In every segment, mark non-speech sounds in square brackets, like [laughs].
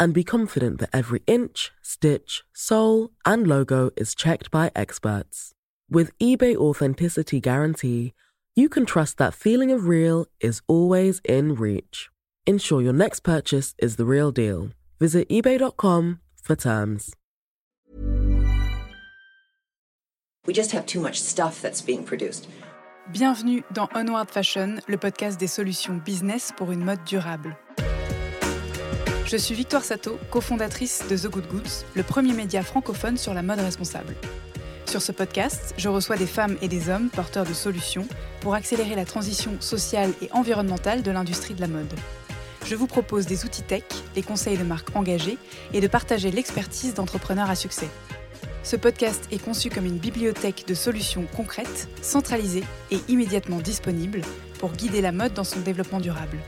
and be confident that every inch, stitch, sole, and logo is checked by experts. With eBay Authenticity Guarantee, you can trust that feeling of real is always in reach. Ensure your next purchase is the real deal. Visit eBay.com for terms. We just have too much stuff that's being produced. Bienvenue dans Onward Fashion, le podcast des solutions business pour une mode durable. Je suis Victoire Sato, cofondatrice de The Good Goods, le premier média francophone sur la mode responsable. Sur ce podcast, je reçois des femmes et des hommes porteurs de solutions pour accélérer la transition sociale et environnementale de l'industrie de la mode. Je vous propose des outils tech, les conseils de marques engagées et de partager l'expertise d'entrepreneurs à succès. Ce podcast est conçu comme une bibliothèque de solutions concrètes, centralisées et immédiatement disponibles pour guider la mode dans son développement durable.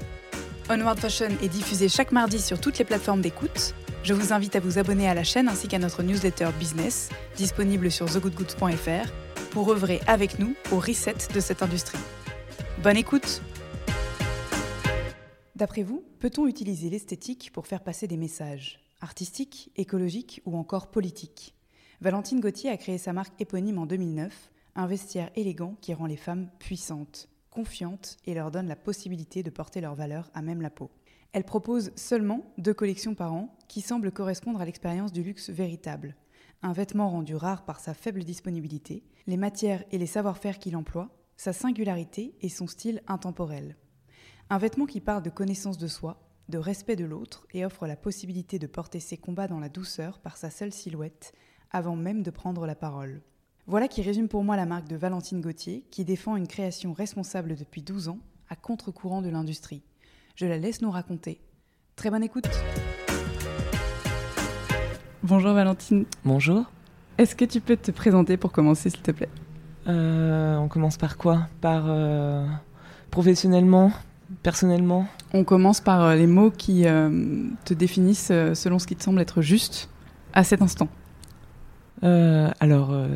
Onward Fashion est diffusé chaque mardi sur toutes les plateformes d'écoute. Je vous invite à vous abonner à la chaîne ainsi qu'à notre newsletter business, disponible sur thegoodgoods.fr, pour œuvrer avec nous au reset de cette industrie. Bonne écoute D'après vous, peut-on utiliser l'esthétique pour faire passer des messages artistiques, écologiques ou encore politiques? Valentine Gauthier a créé sa marque éponyme en 2009, un vestiaire élégant qui rend les femmes puissantes confiantes et leur donne la possibilité de porter leurs valeurs à même la peau. Elle propose seulement deux collections par an qui semblent correspondre à l'expérience du luxe véritable. Un vêtement rendu rare par sa faible disponibilité, les matières et les savoir-faire qu'il emploie, sa singularité et son style intemporel. Un vêtement qui parle de connaissance de soi, de respect de l'autre et offre la possibilité de porter ses combats dans la douceur par sa seule silhouette, avant même de prendre la parole. Voilà qui résume pour moi la marque de Valentine Gauthier, qui défend une création responsable depuis 12 ans, à contre-courant de l'industrie. Je la laisse nous raconter. Très bonne écoute Bonjour Valentine. Bonjour. Est-ce que tu peux te présenter pour commencer, s'il te plaît? Euh, On commence par quoi? Par euh, professionnellement? Personnellement? On commence par euh, les mots qui te définissent selon ce qui te semble être juste à cet instant. Euh, alors, euh,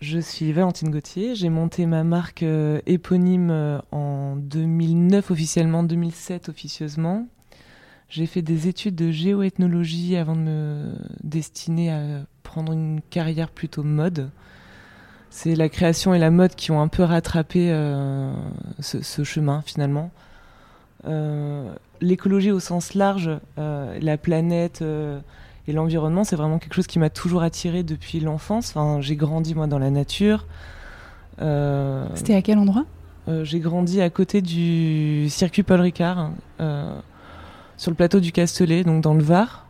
je suis Valentine Gauthier. J'ai monté ma marque euh, éponyme en 2009 officiellement, 2007 officieusement. J'ai fait des études de géoethnologie avant de me destiner à prendre une carrière plutôt mode. C'est la création et la mode qui ont un peu rattrapé ce, chemin finalement. L'écologie au sens large, la planète, et l'environnement, c'est vraiment quelque chose qui m'a toujours attiré depuis l'enfance. Enfin, j'ai grandi moi dans la nature. Euh, C'était à quel endroit? euh, J'ai grandi à côté du circuit Paul Ricard, euh, sur le plateau du Castellet, donc dans le Var,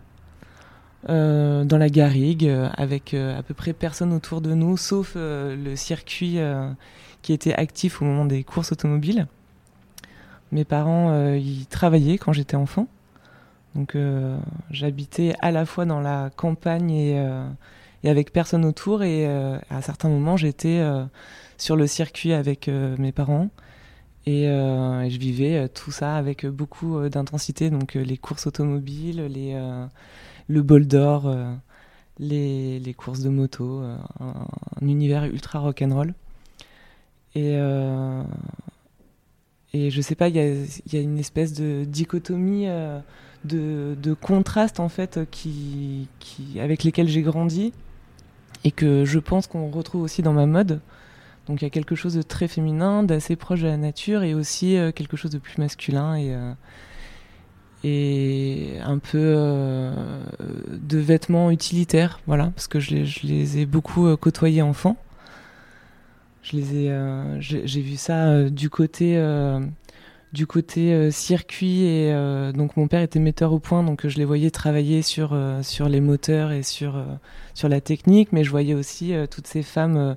dans la Garrigue, avec à peu près personne autour de nous, sauf le circuit qui était actif au moment des courses automobiles. Mes parents, y travaillaient quand j'étais enfant. Donc euh, j'habitais à la fois dans la campagne et, euh, avec personne autour et euh, à certains moments j'étais sur le circuit avec mes parents et, je vivais tout ça avec beaucoup d'intensité. Donc les courses automobiles, les, le bol d'or, les, courses de moto, un, univers ultra rock'n'roll. Et, et je sais pas, il y a, une espèce de dichotomie de, de contrastes en fait qui, avec lesquels j'ai grandi et que je pense qu'on retrouve aussi dans ma mode. Donc il y a quelque chose de très féminin, d'assez proche de la nature et aussi euh, quelque chose de plus masculin et, euh, un peu euh, de vêtements utilitaires, voilà, parce que je les, ai beaucoup côtoyés enfant. Je les ai, j'ai vu ça du côté du côté euh, circuit et euh, donc mon père était metteur au point donc je les voyais travailler sur euh, sur les moteurs et sur sur la technique mais je voyais aussi toutes ces femmes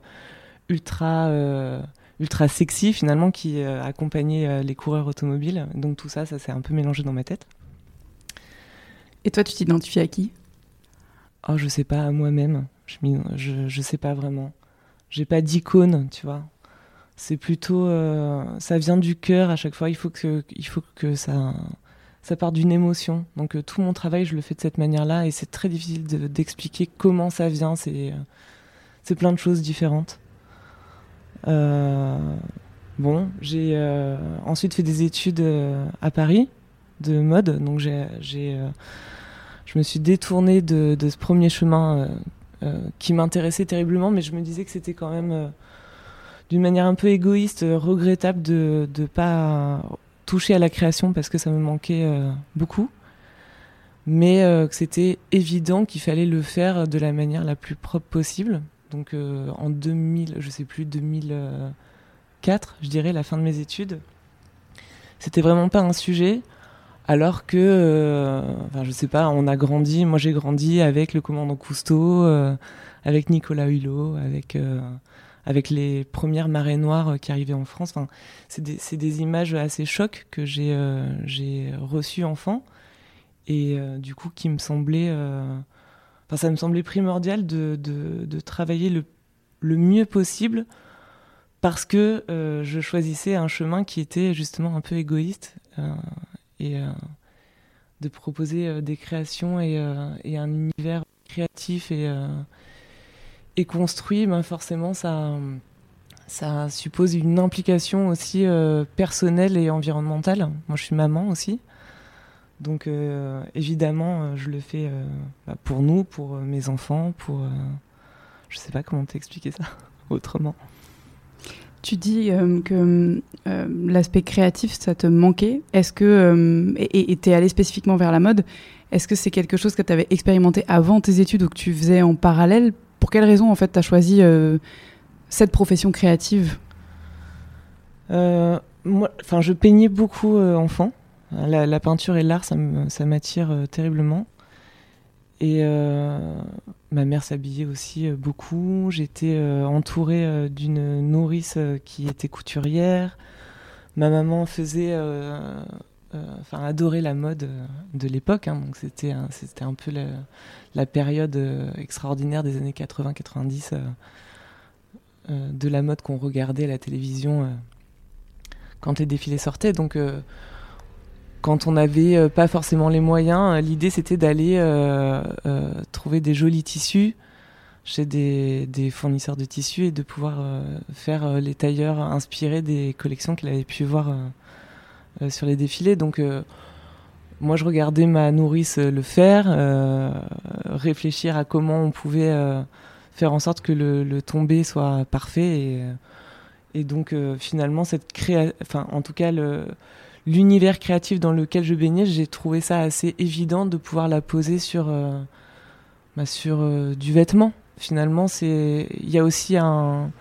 ultra ultra sexy finalement qui accompagnaient les coureurs automobiles donc tout ça ça s'est un peu mélangé dans ma tête et toi tu t'identifies à qui? Oh je sais pas à moi-même Je, je, je sais pas vraiment. J'ai pas d'icône, tu vois. C'est plutôt, euh, ça vient du cœur à chaque fois. Il faut que, il faut que ça, ça part d'une émotion. Donc euh, tout mon travail, je le fais de cette manière-là, et c'est très difficile d'expliquer comment ça vient. C'est, euh, c'est plein de choses différentes. bon, j'ai ensuite fait des études à Paris de mode, donc j'ai, je me suis détournée de, ce premier chemin qui m'intéressait terriblement, mais je me disais que c'était quand même d'une manière un peu égoïste, euh, regrettable de ne pas toucher à la création parce que ça me manquait beaucoup. Mais que c'était évident qu'il fallait le faire de la manière la plus propre possible. Donc en 2000, je sais plus, 2004, je dirais, la fin de mes études, c'était vraiment pas un sujet. Alors que, euh, enfin, je sais pas, on a grandi, moi j'ai grandi avec le commandant Cousteau, euh, avec Nicolas Hulot, avec, euh, avec les premières marées noires qui arrivaient en France. Enfin, c'est des, images assez chocs que j'ai j'ai reçues enfant et du coup qui me semblait, enfin, ça me semblait primordial de, travailler le, mieux possible parce que je choisissais un chemin qui était justement un peu égoïste et euh, de proposer euh, des créations et, euh, et, un univers créatif et, et construit, ben forcément ça, ça suppose une implication aussi personnelle et environnementale. Moi je suis maman aussi. Donc évidemment, je le fais bah, pour nous, pour mes enfants, pour... je sais pas comment t'expliquer ça [laughs] autrement. Tu dis euh, que euh, l'aspect créatif, ça te manquait. Est-ce que, euh, et tu es allé spécifiquement vers la mode, est-ce que c'est quelque chose que tu avais expérimenté avant tes études ou que tu faisais en parallèle Pour quelle raison, en fait, tu as choisi cette profession créative? Moi, enfin, Je peignais beaucoup enfant. La, peinture et l'art, ça m'attire terriblement. Et euh, ma mère s'habillait aussi euh, beaucoup. J'étais euh, entourée d'une nourrice qui était couturière. Ma maman faisait, enfin, adorait la mode de l'époque. Hein. donc c'était, c'était un peu la, période extraordinaire des années 80-90 de la mode qu'on regardait à la télévision quand les défilés sortaient. Donc quand on n'avait euh, pas forcément les moyens, euh, l'idée c'était d'aller euh, trouver des jolis tissus chez des, fournisseurs de tissus et de pouvoir faire les tailleurs inspirés des collections qu'elle avait pu voir sur les défilés. Donc moi je regardais ma nourrice le faire, réfléchir à comment on pouvait faire en sorte que le, tombé soit parfait et, donc finalement cette créa enfin en tout cas l'univers créatif dans lequel je baignais, j'ai trouvé ça assez évident de pouvoir la poser sur, euh, bah, sur euh, du vêtement. Finalement, c'est il y a aussi un,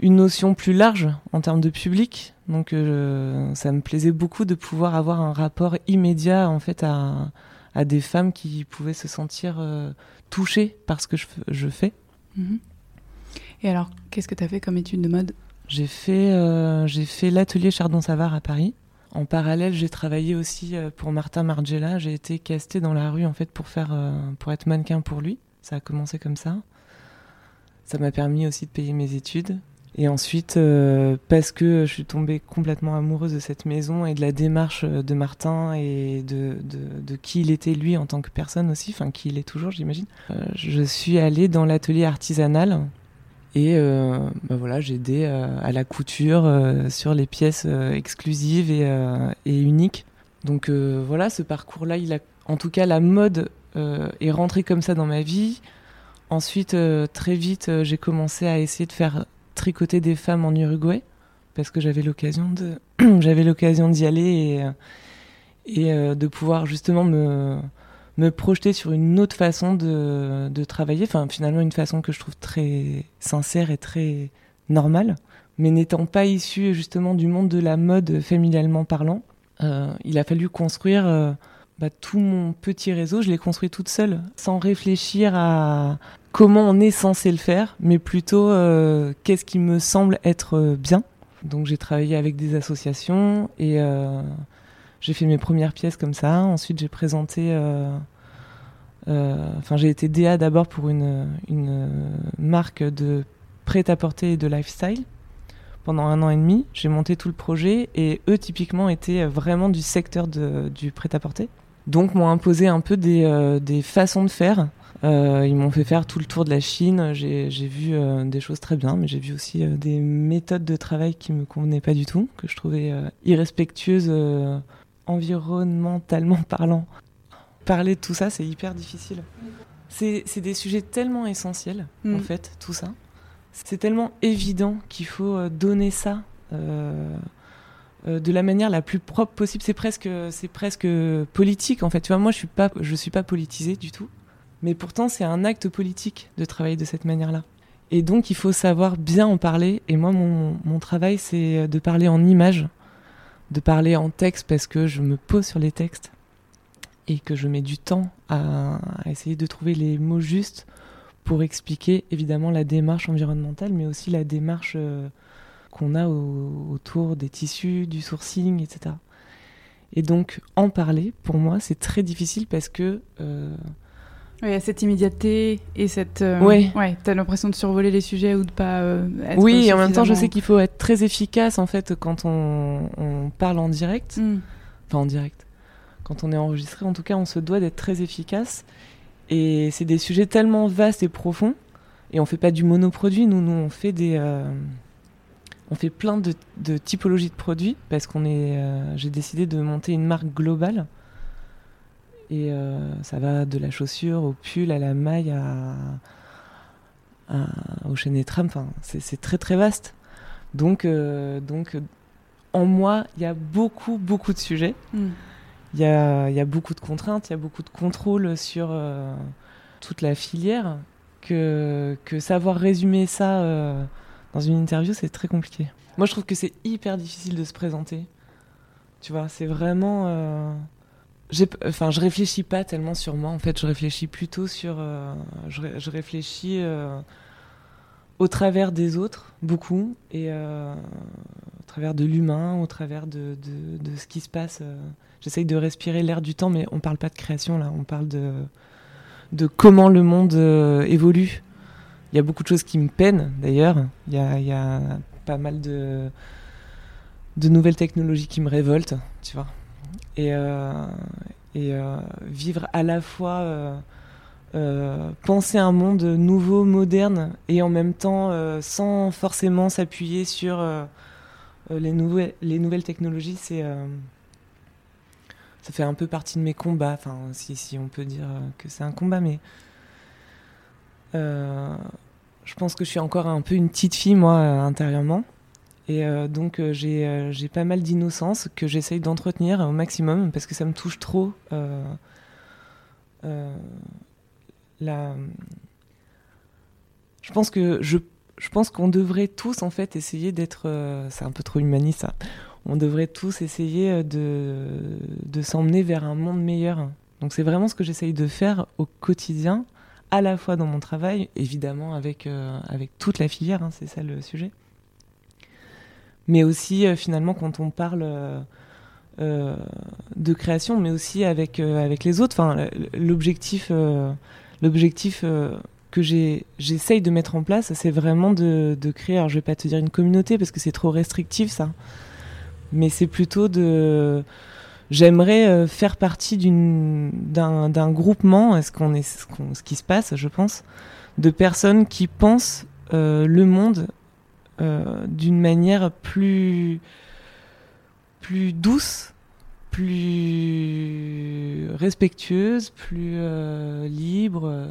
une notion plus large en termes de public. Donc, euh, ça me plaisait beaucoup de pouvoir avoir un rapport immédiat en fait à, à des femmes qui pouvaient se sentir touchées par ce que je, je fais. Mhm. Et alors, qu'est-ce que tu as fait comme étude de mode? J'ai fait, j'ai fait l'atelier Chardon-Savard à Paris. En parallèle, j'ai travaillé aussi euh, pour Martin Margiela. J'ai été castée dans la rue en fait pour faire, euh, pour être mannequin pour lui. Ça a commencé comme ça. Ça m'a permis aussi de payer mes études. Et ensuite, euh, parce que je suis tombée complètement amoureuse de cette maison et de la démarche de Martin et de, de, qui il était lui en tant que personne aussi, enfin qui il est toujours, j'imagine, je suis allée dans l'atelier artisanal et euh, bah voilà, j'ai aidé euh, à la couture euh, sur les pièces exclusives et, et, uniques. Donc voilà, ce parcours-là, il a, en tout cas, la mode est rentrée comme ça dans ma vie. Ensuite, très vite, j'ai commencé à essayer de faire tricoter des femmes en Uruguay parce que j'avais l'occasion de, [clears throat] j'avais l'occasion d'y aller et, et de pouvoir justement me me projeter sur une autre façon de, de, travailler, enfin finalement une façon que je trouve très sincère et très normale, mais n'étant pas issue justement du monde de la mode familialement parlant, euh, il a fallu construire euh, bah, tout mon petit réseau, je l'ai construit toute seule, sans réfléchir à comment on est censé le faire, mais plutôt euh, qu'est-ce qui me semble être bien. Donc j'ai travaillé avec des associations et j'ai fait mes premières pièces comme ça. Ensuite, j'ai présenté euh, Enfin, j'ai été DA d'abord pour une, marque de prêt-à-porter et de lifestyle pendant un an et demi. J'ai monté tout le projet et eux, typiquement, étaient vraiment du secteur du prêt-à-porter. Donc, m'ont imposé un peu des, des façons de faire euh, ils m'ont fait faire tout le tour de la Chine. J'ai vu euh, des choses très bien, mais j'ai vu aussi euh, des méthodes de travail qui me convenaient pas du tout, que je trouvais irrespectueuses environnementalement parlant. Parler de tout ça, c'est hyper difficile. C'est des sujets tellement essentiels, en mm. fait, tout ça. C'est tellement évident qu'il faut donner ça de la manière la plus propre possible. C'est presque, c'est presque politique, en fait. Tu vois, moi, je suis pas, je suis pas politisée du tout. Mais pourtant, c'est un acte politique de travailler de cette manière-là. Et donc, il faut savoir bien en parler. Et moi, mon, travail, c'est de parler en images, de parler en texte, parce que je me pose sur les textes et que je mets du temps à, à essayer de trouver les mots justes pour expliquer évidemment la démarche environnementale, mais aussi la démarche euh, qu'on a autour des tissus, du sourcing, etc. Et donc, en parler, pour moi, c'est très difficile parce que... Euh, oui, il y a cette immédiateté et cette. Euh, oui. Ouais, t'as l'impression de survoler les sujets ou de pas euh, être Oui, et en même temps, je sais qu'il faut être très efficace en fait quand on, on parle en direct. Hmm. Enfin, en direct. Quand on est enregistré, en tout cas, on se doit d'être très efficace. Et c'est des sujets tellement vastes et profonds. Et on fait pas du monoproduit, nous, nous, on fait des. Euh, on fait plein de, de, typologies de produits parce qu'on est. J'ai décidé de monter une marque globale et euh, ça va de la chaussure au pull, à la maille, à, au chaîne tram. Enfin, c'est très très vaste. Donc, euh, donc en moi, il y a beaucoup beaucoup de sujets. Hmm. Il y, a, y, a, beaucoup de contraintes, il y a beaucoup de contrôles sur euh, toute la filière. Que, que savoir résumer ça dans une interview, c'est très compliqué. Moi, je trouve que c'est hyper difficile de se présenter. Tu vois, c'est vraiment enfin, je réfléchis pas tellement sur moi. En fait, je réfléchis plutôt sur. Euh, je, réfléchis euh, au travers des autres, beaucoup, et euh, au travers de l'humain, au travers de, de, ce qui se passe. J'essaye de respirer l'air du temps, mais on parle pas de création là. On parle de de comment le monde évolue. Il y a beaucoup de choses qui me peinent d'ailleurs. Il y a, pas mal de nouvelles technologies qui me révoltent, tu vois et, euh, euh, vivre à la fois euh, penser un monde nouveau, moderne, et en même temps sans forcément s'appuyer sur les, nouvelles, les nouvelles technologies, c'est ça fait un peu partie de mes combats, enfin si, si on peut dire que c'est un combat, mais je pense que je suis encore un peu une petite fille moi intérieurement. Et euh, donc euh, euh, j'ai pas mal d'innocence que j'essaye d'entretenir au maximum parce que ça me touche trop. la... Je pense que je, je pense qu'on devrait tous en fait essayer d'être. c'est un peu trop humaniste ça. On devrait tous essayer de, de s'emmener vers un monde meilleur. Donc c'est vraiment ce que j'essaye de faire au quotidien, à la fois dans mon travail, évidemment avec, avec toute la filière, hein, c'est ça le sujet mais aussi euh, finalement quand on parle euh, euh, de création, mais aussi avec, avec les autres. Enfin, l'objectif, l'objectif que j'essaye de mettre en place, c'est vraiment de, de, créer, alors je vais pas te dire une communauté parce que c'est trop restrictif ça, mais c'est plutôt de... J'aimerais faire partie d'un groupement, ce, qu'on est, ce, ce, qui se passe, je pense, de personnes qui pensent le monde euh, d'une manière plus, plus douce, plus respectueuse, plus euh, libre,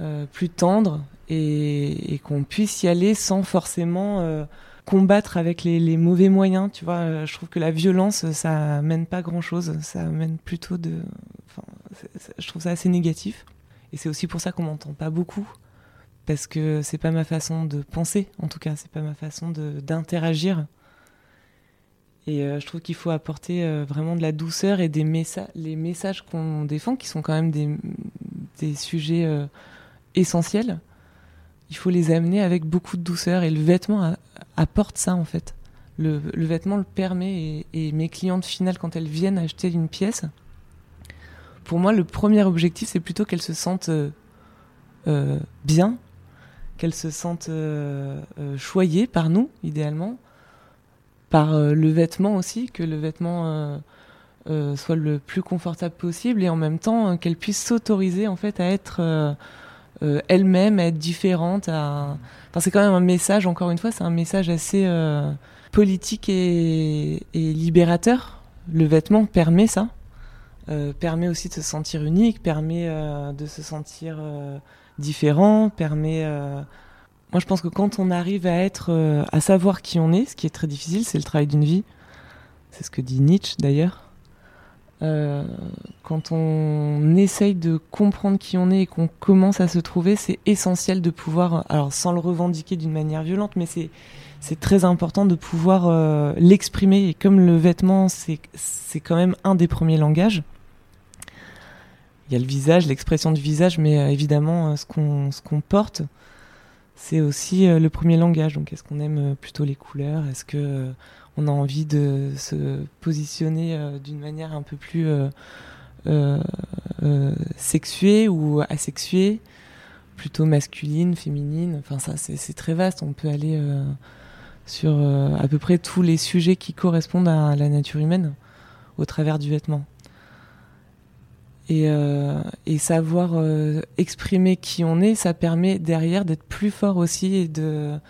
euh, plus tendre, et, qu'on puisse y aller sans forcément combattre avec les, mauvais moyens. Tu vois, je trouve que la violence, ça mène pas grand chose. Ça mène plutôt de. je trouve ça assez négatif. Et c'est aussi pour ça qu'on m'entend pas beaucoup parce que c'est pas ma façon de penser, en tout cas, c'est pas ma façon d'interagir. Et euh, je trouve qu'il faut apporter euh, vraiment de la douceur et des messages, les messages qu'on défend, qui sont quand même des, des sujets euh, essentiels, il faut les amener avec beaucoup de douceur. Et le vêtement apporte ça, en fait. Le, vêtement le permet. Et, mes clientes finales, quand elles viennent acheter une pièce, pour moi, le premier objectif, c'est plutôt qu'elle se sente bien, qu'elle se sente choyée par nous, idéalement, par le vêtement aussi, que le vêtement soit le plus confortable possible et en même temps qu'elle puisse s'autoriser en fait à être euh, elle-même, être différente. À... Enfin, c'est quand même un message, encore une fois, c'est un message assez euh, politique et, libérateur. Le vêtement permet ça, euh, permet aussi de se sentir unique, permet de se sentir différent, permet. Moi, je pense que quand on arrive à être, à savoir qui on est, ce qui est très difficile, c'est le travail d'une vie. C'est ce que dit Nietzsche d'ailleurs. Euh, quand on essaye de comprendre qui on est et qu'on commence à se trouver, c'est essentiel de pouvoir, alors sans le revendiquer d'une manière violente, mais c'est très important de pouvoir euh, l'exprimer. Et comme le vêtement, c'est quand même un des premiers langages. Il y a le visage, l'expression du visage, mais euh, évidemment, ce qu'on ce porte, c'est aussi le premier langage. Donc, est-ce qu'on aime plutôt les couleurs? Est-ce que on a envie de se positionner euh, d'une manière un peu plus euh, euh, sexuée ou asexuée, plutôt masculine, féminine. Enfin, ça, c'est très vaste. On peut aller sur à peu près tous les sujets qui correspondent à la nature humaine au travers du vêtement. Et, savoir exprimer qui on est, ça permet derrière d'être plus fort aussi et de,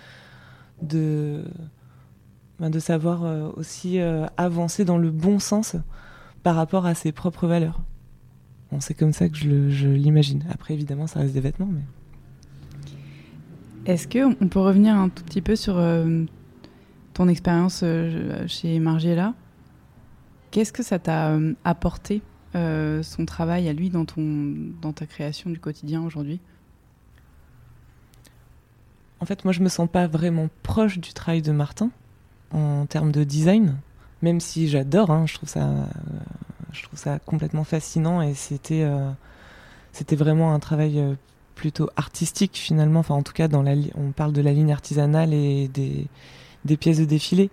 de savoir euh, aussi euh, avancer dans le bon sens par rapport à ses propres valeurs. Bon, c'est comme ça que je l'imagine. Après, évidemment, ça reste des vêtements, mais. Est-ce qu'on peut revenir un tout petit peu sur euh, ton expérience chez Margiela? Qu'est-ce que ça t'a apporté, son travail à lui, dans, ton, dans ta création du quotidien aujourd'hui? En fait, moi, je me sens pas vraiment proche du travail de Martin en termes de design, même si j'adore, hein, je trouve ça, je trouve ça complètement fascinant et c'était, euh, c'était vraiment un travail euh, plutôt artistique finalement. Enfin, en tout cas, dans la, on parle de la ligne artisanale et des, pièces de défilé.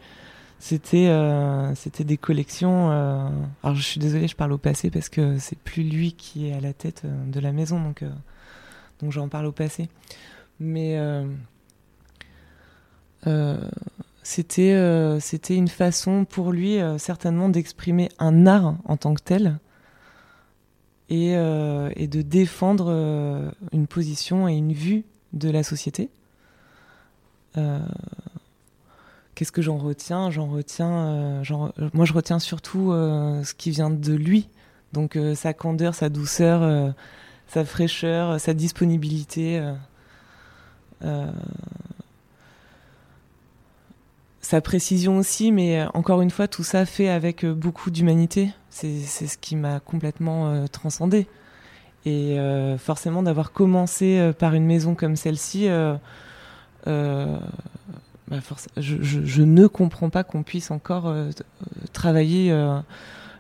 C'était, euh, c'était des collections. alors, je suis désolée, je parle au passé parce que c'est plus lui qui est à la tête de la maison, donc, donc j'en parle au passé. Mais c'était euh, c'était une façon pour lui euh, certainement d'exprimer un art en tant que tel et, euh, et de défendre une position et une vue de la société. Qu'est-ce que j'en retiens? J'en retiens, moi je retiens surtout ce qui vient de lui, donc sa candeur, sa douceur, sa fraîcheur, sa disponibilité sa précision aussi, mais euh, encore une fois, tout ça fait avec euh, beaucoup d'humanité. C'est ce qui m'a complètement euh, transcendé. Et forcément, d'avoir commencé par une maison comme celle-ci, bah, je, ne comprends pas qu'on puisse encore travailler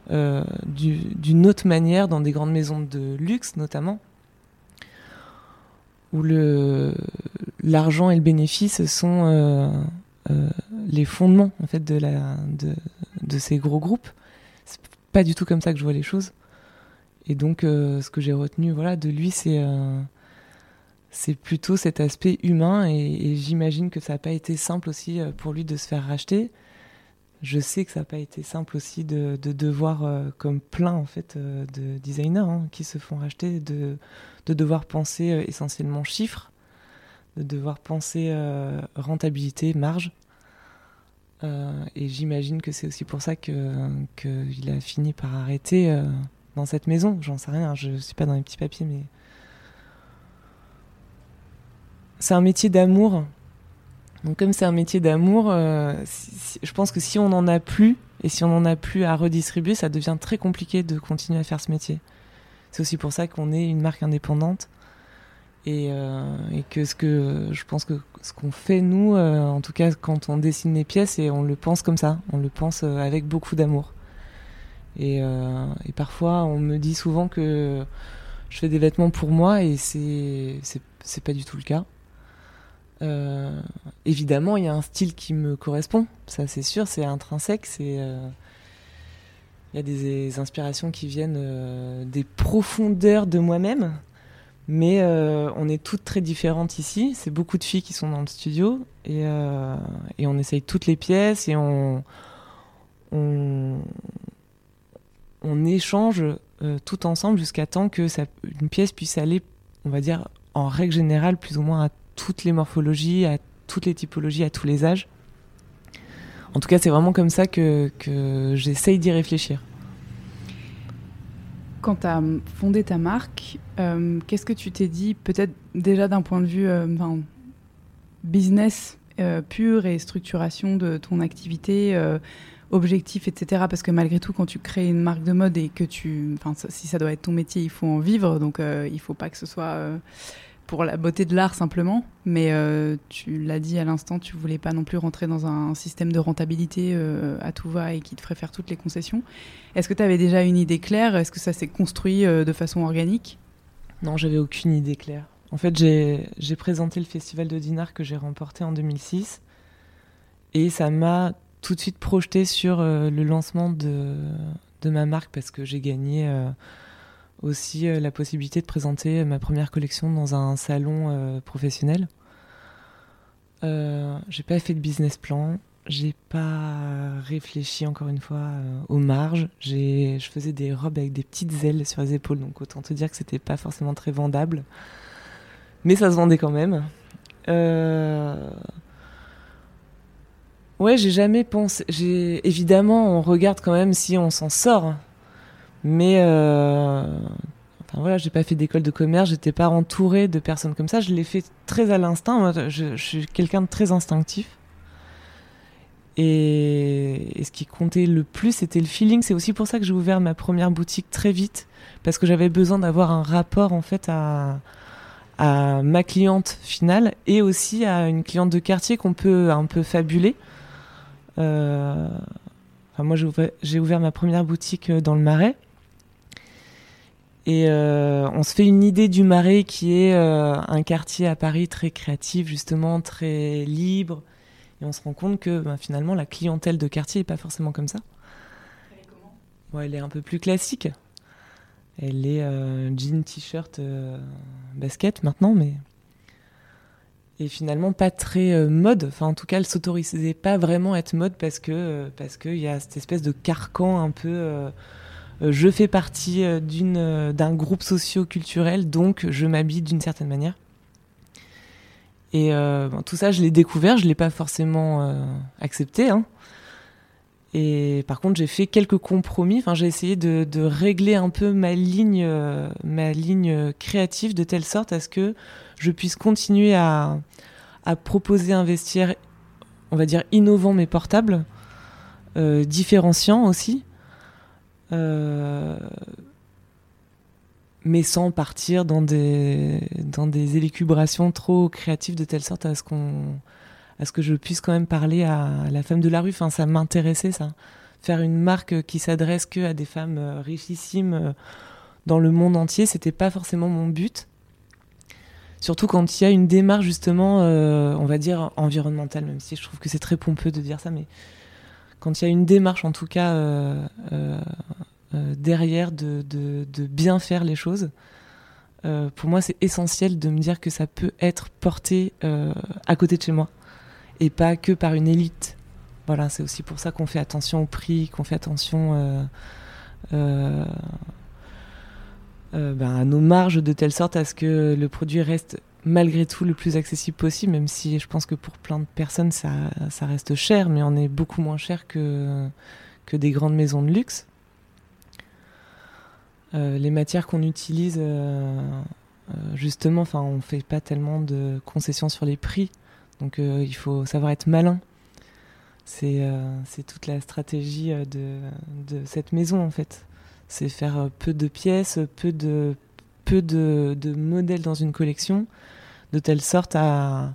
d'une autre manière dans des grandes maisons de luxe, notamment, où l'argent et le bénéfice sont euh, les fondements en fait de, de ces gros groupes. C'est pas du tout comme ça que je vois les choses. Et donc, euh, ce que j'ai retenu, voilà, de lui, c'est euh, c'est plutôt cet aspect humain. Et, j'imagine que ça n'a pas été simple aussi pour lui de se faire racheter. Je sais que ça n'a pas été simple aussi de, de devoir, comme plein en fait de designers hein, qui se font racheter, de, de devoir penser essentiellement chiffres de devoir penser euh, rentabilité, marge. Euh, et j'imagine que c'est aussi pour ça qu'il que a fini par arrêter euh, dans cette maison. J'en sais rien, je ne suis pas dans les petits papiers, mais. C'est un métier d'amour. Donc, comme c'est un métier d'amour, je pense que si on n'en a plus, et si on n'en a plus à redistribuer, ça devient très compliqué de continuer à faire ce métier. C'est aussi pour ça qu'on est une marque indépendante euh, et, que ce que je pense que ce qu'on fait nous, euh, en tout cas quand on dessine les pièces, et on le pense comme ça, on le pense euh, avec beaucoup d'amour. Et, parfois on me dit souvent que je fais des vêtements pour moi et c'est pas du tout le cas. évidemment, il y a un style qui me correspond, ça c'est sûr, c'est intrinsèque, Il y a des inspirations qui viennent des profondeurs de moi-même. Mais on est toutes très différentes ici. C'est beaucoup de filles qui sont dans le studio. Et, et on essaye toutes les pièces et on, on, échange tout ensemble jusqu'à temps que ça, une pièce puisse aller, on va dire, en règle générale, plus ou moins à toutes les morphologies, à toutes les typologies, à tous les âges. En tout cas, c'est vraiment comme ça que j'essaye d'y réfléchir. Quand tu as fondé ta marque, euh, qu'est-ce que tu t'es dit, peut-être déjà d'un point de vue euh, business euh, pur et structuration de ton activité objectif, etc. Parce que malgré tout, quand tu crées une marque de mode et que tu, enfin, si ça doit être ton métier, il faut en vivre. Donc, il faut pas que ce soit pour la beauté de l'art simplement. Mais euh, tu l'as dit à l'instant, tu voulais pas non plus rentrer dans un système de rentabilité à tout va et qui te ferait faire toutes les concessions. Est-ce que tu avais déjà une idée claire? Est-ce que ça s'est construit de façon organique? Non, j'avais aucune idée claire. En fait, j'ai présenté le festival de Dinard que j'ai remporté en 2006 et ça m'a tout de suite projeté sur euh, le lancement de, ma marque parce que j'ai gagné euh, aussi euh, la possibilité de présenter ma première collection dans un salon professionnel. j'ai pas fait de business plan, j'ai pas réfléchi encore une fois aux marges. Je faisais des robes avec des petites ailes sur les épaules, donc autant te dire que c'était pas forcément très vendable. Mais ça se vendait quand même. Euh, Ouais, j'ai jamais pensé. J'ai évidemment, on regarde quand même si on s'en sort, mais euh... enfin voilà, j'ai pas fait d'école de commerce, j'étais pas entourée de personnes comme ça. Je l'ai fait très à l'instinct. Je, je, suis quelqu'un de très instinctif. Et... Ce qui comptait le plus, c'était le feeling. C'est aussi pour ça que j'ai ouvert ma première boutique très vite, parce que j'avais besoin d'avoir un rapport en fait à ma cliente finale et aussi à une cliente de quartier qu'on peut un peu fabuler. Euh, moi, j'ai ouvert, ma première boutique euh, dans le Marais. Et euh, on se fait une idée du Marais qui est un quartier à Paris très créatif, justement, très libre. Et on se rend compte que ben, finalement, la clientèle de quartier n'est pas forcément comme ça. Elle est comment? Elle est un peu plus classique. Elle est jean, t-shirt, basket maintenant, mais et finalement pas très euh, mode. Enfin, en tout cas, elle s'autorisait pas vraiment à être mode parce que euh, parce qu'il y a cette espèce de carcan un peu. Euh, je fais partie d'une d'un groupe socio-culturel, donc je m'habille d'une certaine manière. Et tout ça, je l'ai découvert, je l'ai pas forcément accepté. Hein. Et par contre, j'ai fait quelques compromis. Enfin, j'ai essayé de, de, régler un peu ma ligne, ma ligne créative de telle sorte à ce que je puisse continuer à, proposer un vestiaire, on va dire, innovant mais portable, euh, différenciant aussi, euh, mais sans partir dans des, dans des élucubrations trop créatives de telle sorte à ce, à ce que je puisse quand même parler à la femme de la rue. Enfin, ça m'intéressait, ça. Faire une marque qui s'adresse que à des femmes euh, richissimes dans le monde entier, c'était pas forcément mon but. Surtout quand il y a une démarche justement, euh, on va dire environnementale, même si je trouve que c'est très pompeux de dire ça, mais quand il y a une démarche en tout cas euh, euh, derrière de, bien faire les choses, pour moi c'est essentiel de me dire que ça peut être porté à côté de chez moi et pas que par une élite. Voilà, c'est aussi pour ça qu'on fait attention au prix, qu'on fait attention euh, ben, à nos marges de telle sorte à ce que le produit reste malgré tout le plus accessible possible, même si je pense que pour plein de personnes ça, reste cher, mais on est beaucoup moins cher que, des grandes maisons de luxe. Euh, les matières qu'on utilise, euh, justement, enfin, on fait pas tellement de concessions sur les prix, donc il faut savoir être malin. C'est toute la stratégie de, cette maison en fait c'est faire euh, peu de pièces, peu de, peu de, modèles dans une collection, de telle sorte à,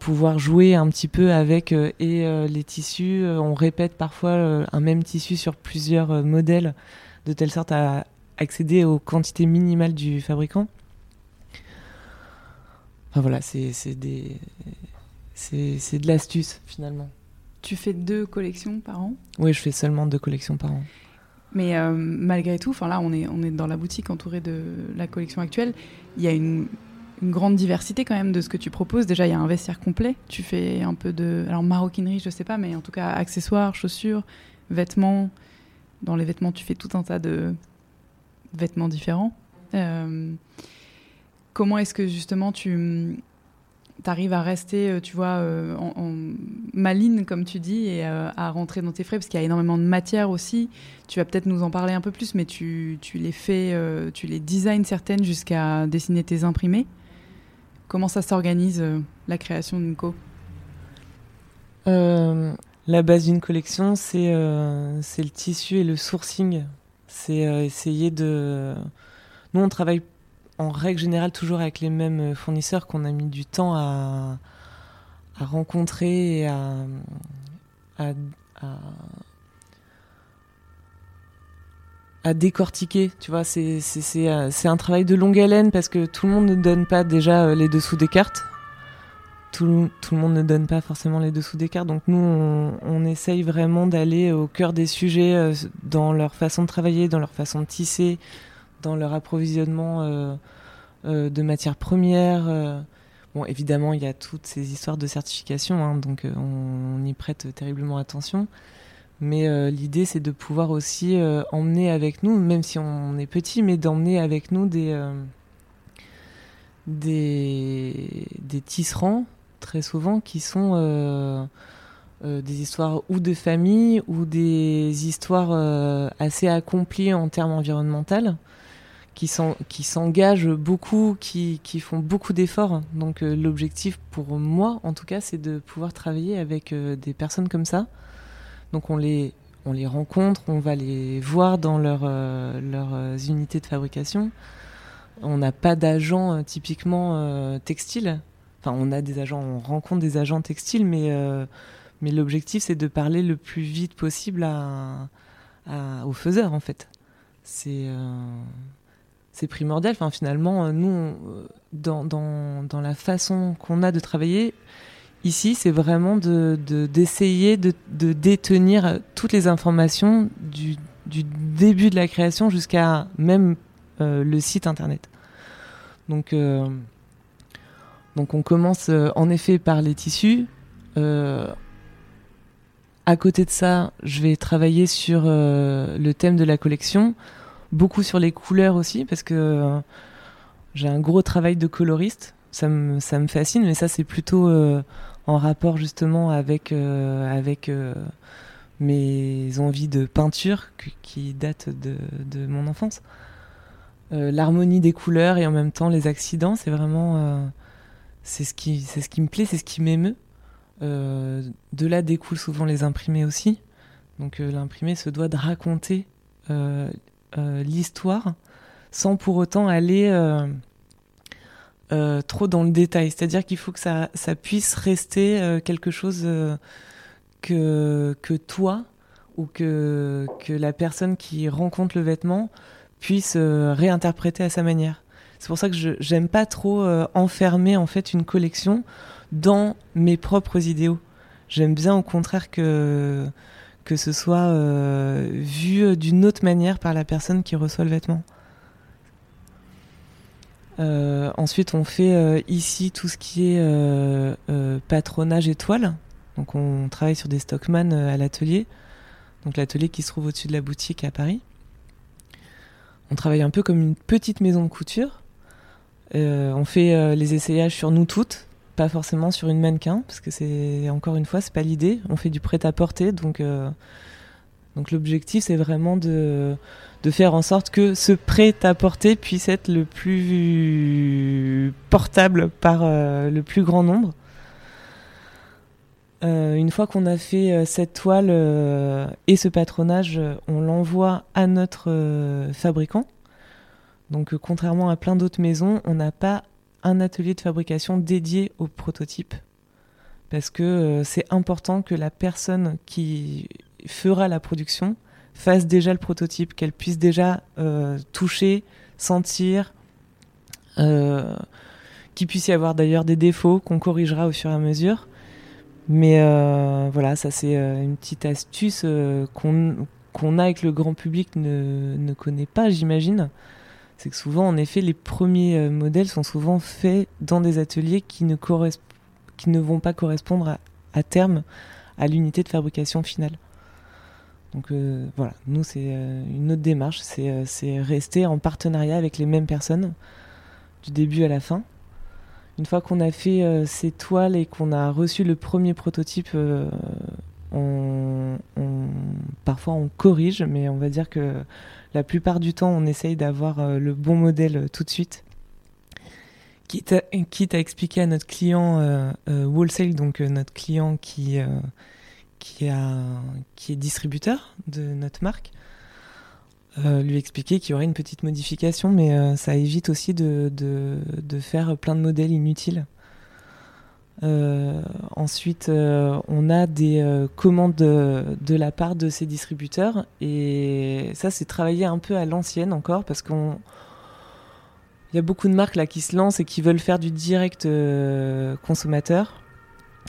pouvoir jouer un petit peu avec euh, et euh, les tissus. On répète parfois un même tissu sur plusieurs modèles, de telle sorte à accéder aux quantités minimales du fabricant. Enfin voilà, c'est de l'astuce finalement. Tu fais deux collections par an? Oui, je fais seulement deux collections par an. Mais euh, malgré tout, là, on est, on est dans la boutique entourée de la collection actuelle. Il y a une, une grande diversité quand même de ce que tu proposes. Déjà, il y a un vestiaire complet. Tu fais un peu de, alors maroquinerie, je sais pas, mais en tout cas accessoires, chaussures, vêtements. Dans les vêtements, tu fais tout un tas de vêtements différents. Euh, comment est-ce que justement tu arrives à rester, euh, tu vois, euh, en, maline, comme tu dis, et euh, à rentrer dans tes frais, parce qu'il y a énormément de matière aussi. Tu vas peut-être nous en parler un peu plus, mais tu, les fais, tu les designs certaines jusqu'à dessiner tes imprimés. Comment ça s'organise, la création d'une co? La base d'une collection, c'est le tissu et le sourcing. C'est essayer de... Nous, on travaille en règle générale toujours avec les mêmes fournisseurs qu'on a mis du temps à, rencontrer et à, décortiquer. Tu vois, euh, c'est un travail de longue haleine parce que tout le monde ne donne pas déjà euh, les dessous des cartes. Tout, le monde ne donne pas forcément les dessous des cartes. Donc nous, on, essaye vraiment d'aller au cœur des sujets euh, dans leur façon de travailler, dans leur façon de tisser, dans leur approvisionnement euh, euh, de matières premières. euh. Bon, évidemment, il y a toutes ces histoires de certification, hein, donc on, y prête terriblement attention. Mais l'idée, c'est de pouvoir aussi emmener avec nous, même si on est petit, mais d'emmener avec nous des, des, des tisserands, très souvent, qui sont des histoires ou de famille ou des histoires assez accomplies en termes environnementaux, qui s'en- qui s'engagent beaucoup, qui, font beaucoup d'efforts. Donc euh, l'objectif pour moi, en tout cas, c'est de pouvoir travailler avec euh, des personnes comme ça. Donc on les, on les rencontre, on va les voir dans leur, leurs euh, unités de fabrication. On n'a pas d'agents typiquement textiles. Enfin, on a des agents, on rencontre des agents textiles, mais, mais l'objectif, c'est de parler le plus vite possible à, à- aux faiseurs, en fait. C'est c'est primordial. Finalement, euh, nous, euh, dans, la façon qu'on a de travailler, ici, c'est vraiment de, de- d'essayer de, détenir euh, toutes les informations du, début de la création jusqu'à même le site internet. Donc, on commence en effet par les tissus. À côté de ça, je vais travailler sur le thème de la collection, beaucoup sur les couleurs aussi, parce que euh, j'ai un gros travail de coloriste. Ça me, ça me fascine, mais ça c'est plutôt euh, en rapport justement avec, euh, avec mes envies de peinture qui, datent de, de mon enfance. L'harmonie des couleurs et en même temps les accidents, c'est vraiment c'est ce qui ce qui me plaît, c'est ce qui m'émeut. De là découlent souvent les imprimés aussi. Donc l'imprimé se doit de raconter l'histoire sans pour autant aller euh, euh, trop dans le détail. C'est-à-dire qu'il faut que ça, puisse rester euh, quelque chose euh, que, toi ou que, que la personne qui rencontre le vêtement puisse euh, réinterpréter à sa manière. C'est pour ça que j'aime pas trop euh, enfermer en fait une collection dans mes propres idéaux. J'aime bien au contraire que que ce soit euh, vu d'une autre manière par la personne qui reçoit le vêtement. Euh, ensuite, on fait euh, ici tout ce qui est euh, euh, patronage étoile. Donc, on travaille sur des stockman euh, à l'atelier. Donc, l'atelier qui se trouve au-dessus de la boutique à Paris. On travaille un peu comme une petite maison de couture. Euh, on fait euh, les essayages sur nous toutes, pas forcément sur une mannequin, parce que c'est encore une fois, c'est pas l'idée. On fait du prêt-à-porter, donc euh, donc l'objectif c'est vraiment de faire en sorte que ce prêt-à-porter puisse être le plus portable par euh, le plus grand nombre. Euh, une fois qu'on a fait cette toile et ce patronage, on l'envoie à notre fabricant. Donc contrairement à plein d'autres maisons, on n'a pas un atelier de fabrication dédié au prototype. Parce que euh, c'est important que la personne qui fera la production fasse déjà le prototype, qu'elle puisse déjà euh, toucher, sentir, euh, qu'il puisse y avoir d'ailleurs des défauts qu'on corrigera au fur et à mesure. Mais voilà, ça c'est une petite astuce qu'on a et que le grand public ne connaît pas, j'imagine, c'est que souvent, en effet, les premiers modèles sont souvent faits dans des ateliers qui ne, vont pas correspondre à, terme à l'unité de fabrication finale. Donc euh, voilà, nous c'est euh, une autre démarche, c'est euh, rester en partenariat avec les mêmes personnes du début à la fin. Une fois qu'on a fait ces toiles et qu'on a reçu le premier prototype, parfois on corrige, mais on va dire que la plupart du temps on essaye d'avoir le bon modèle tout de suite. Quitte à, quitte à expliquer à notre client wholesale, donc notre client qui est distributeur de notre marque, euh, lui expliquer qu'il y aurait une petite modification, mais euh, ça évite aussi de, faire plein de modèles inutiles. Euh, ensuite, on a des commandes de, la part de ces distributeurs, et ça, c'est travailler un peu à l'ancienne encore, parce qu'on il y a beaucoup de marques là qui se lancent et qui veulent faire du direct consommateur.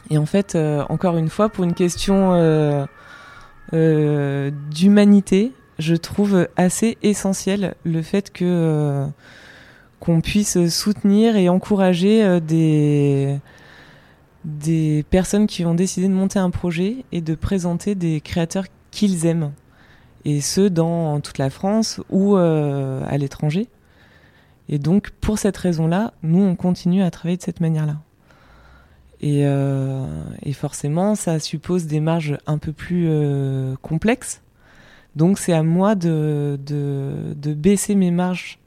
Et en fait, euh, encore une fois, pour une question euh, euh, d'humanité, je trouve assez essentiel le fait que qu'on puisse soutenir et encourager des des personnes qui ont décidé de monter un projet et de présenter des créateurs qu'ils aiment et ce dans toute la France ou à l'étranger. Et donc pour cette raison-là, nous on continue à travailler de cette manière-là. Euh, et, forcément, ça suppose des marges un peu plus euh, complexes. Donc c'est à moi de, de, baisser mes marges,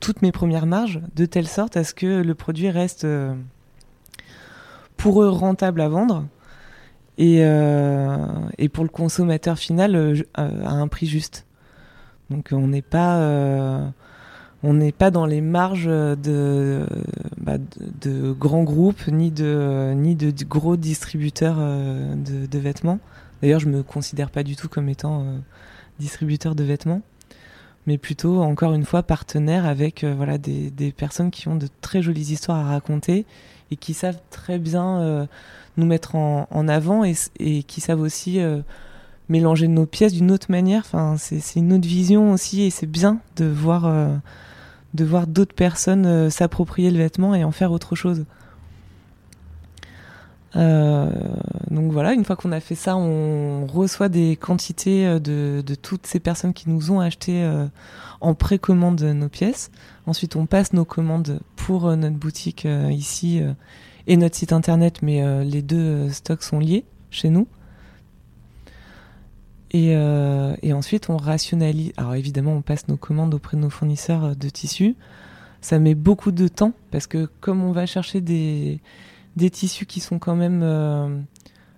toutes mes premières marges, de telle sorte à ce que le produit reste euh, pour eux rentable à vendre et, et pour le consommateur final à un prix juste. Donc on n'est pas on n'est pas dans les marges de, bah, de, grands groupes ni de, ni de, gros distributeurs euh, de, vêtements. D'ailleurs, je me considère pas du tout comme étant euh, distributeur de vêtements, mais plutôt, encore une fois, partenaire avec euh, voilà, des, des, personnes qui ont de très jolies histoires à raconter et qui savent très bien nous mettre en, avant et, qui savent aussi mélanger nos pièces d'une autre manière. Enfin, c'est une autre vision aussi et c'est bien de voir de voir d'autres personnes euh, s'approprier le vêtement et en faire autre chose. Euh, donc voilà, une fois qu'on a fait ça, on reçoit des quantités euh, de, toutes ces personnes qui nous ont acheté en précommande nos pièces. Ensuite, on passe nos commandes pour notre boutique ici et notre site internet, mais les deux stocks sont liés chez nous. Euh, et, ensuite, on rationalise. Alors évidemment, on passe nos commandes auprès de nos fournisseurs de tissus. Ça met beaucoup de temps parce que comme on va chercher des, tissus qui sont quand même euh,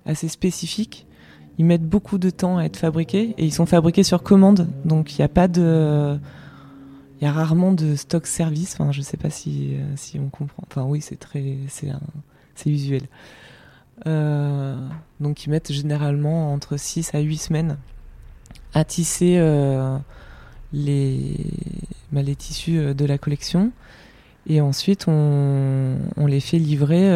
assez spécifiques, ils mettent beaucoup de temps à être fabriqués et ils sont fabriqués sur commande. Donc il n'y a pas de... Il y a rarement de stock service. Enfin, je sais pas si, euh, si on comprend. Enfin oui, c'est très... C'est usuel. Euh, donc ils mettent généralement entre 6 à 8 semaines à tisser euh, les, bah, les tissus de la collection. Et ensuite, on, on les fait livrer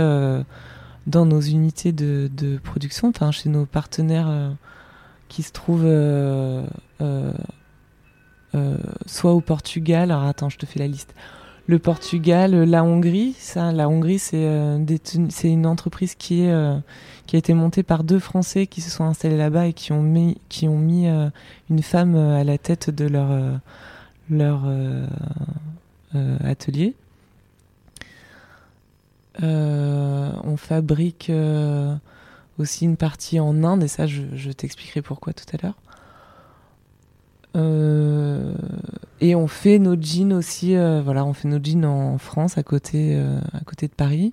dans nos unités de, de, production, enfin chez nos partenaires qui se trouvent soit au Portugal. Alors attends, je te fais la liste le Portugal, la Hongrie. Ça, la Hongrie, c'est euh, c'est une entreprise qui est euh, qui a été montée par deux Français qui se sont installés là-bas et qui ont mis qui ont mis euh, une femme à la tête de leur leur atelier. On fabrique aussi une partie en Inde et ça, je, t'expliquerai pourquoi tout à l'heure. Euh, et on fait nos jeans aussi, euh, voilà, on fait nos jeans en France, à côté, euh, de Paris.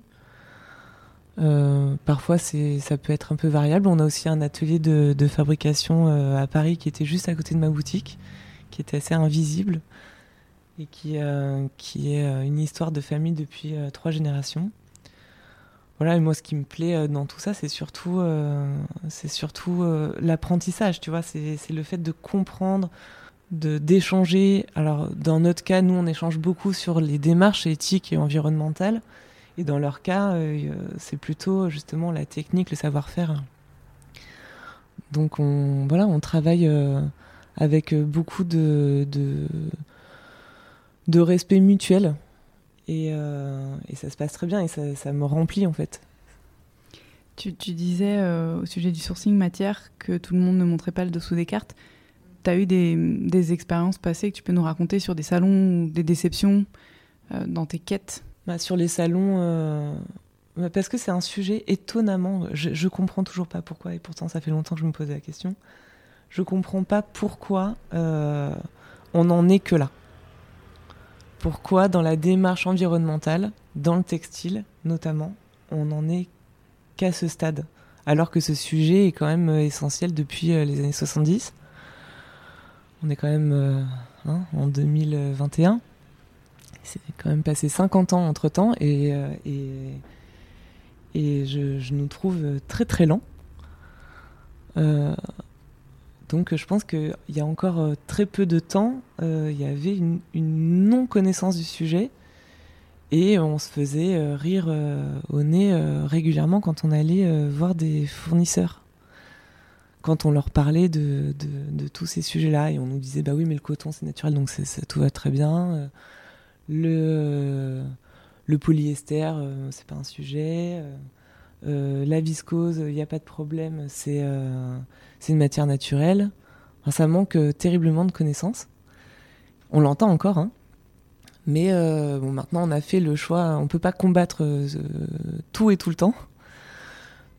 parfois, c'est, ça peut être un peu variable. On a aussi un atelier de, de fabrication à Paris qui était juste à côté de ma boutique, qui était assez invisible et qui, qui est une histoire de famille depuis trois générations. Voilà, moi, ce qui me plaît dans tout ça, c'est surtout, c'est surtout l'apprentissage, tu vois, c'est, le fait de comprendre d'échanger. Alors dans notre cas, nous on échange beaucoup sur les démarches éthiques et environnementales, et dans leur cas, euh, c'est plutôt justement la technique, le savoir-faire. Donc on voilà, on travaille euh, avec beaucoup de respect mutuel. Et, et, ça se passe très bien et ça, ça me remplit en fait. Tu, tu disais au sujet du sourcing matière que tout le monde ne montrait pas le dessous des cartes. Tu as eu des, des, expériences passées que tu peux nous raconter sur des salons ou des déceptions dans tes quêtes? Bah, Sur les salons, bah, parce que c'est un sujet étonnamment. Je, je comprends toujours pas pourquoi, et pourtant ça fait longtemps que je me posais la question. Je comprends pas pourquoi euh, on n'en est que là. Pourquoi dans la démarche environnementale, dans le textile notamment, on n'en est qu'à ce stade, alors que ce sujet est quand même euh, essentiel depuis euh, les années 70. On est quand même hein, en 2021. C'est quand même passé 50 ans entre temps et, je, nous trouve très très lents. Euh, donc je pense qu'il y a encore euh, très peu de temps, euh, il y avait une, non-connaissance du sujet et on se faisait rire au nez régulièrement quand on allait voir des fournisseurs. Quand on leur parlait de, tous ces sujets-là et on nous disait bah oui mais le coton c'est naturel donc ça, tout va très bien. Le polyester, euh, c'est pas un sujet. Euh, euh, la viscose, il n'y a pas de problème, c'est une matière naturelle. ça manque terriblement de connaissances. On l'entend encore, hein. Mais bon, maintenant, on a fait le choix. On peut pas combattre tout et tout le temps.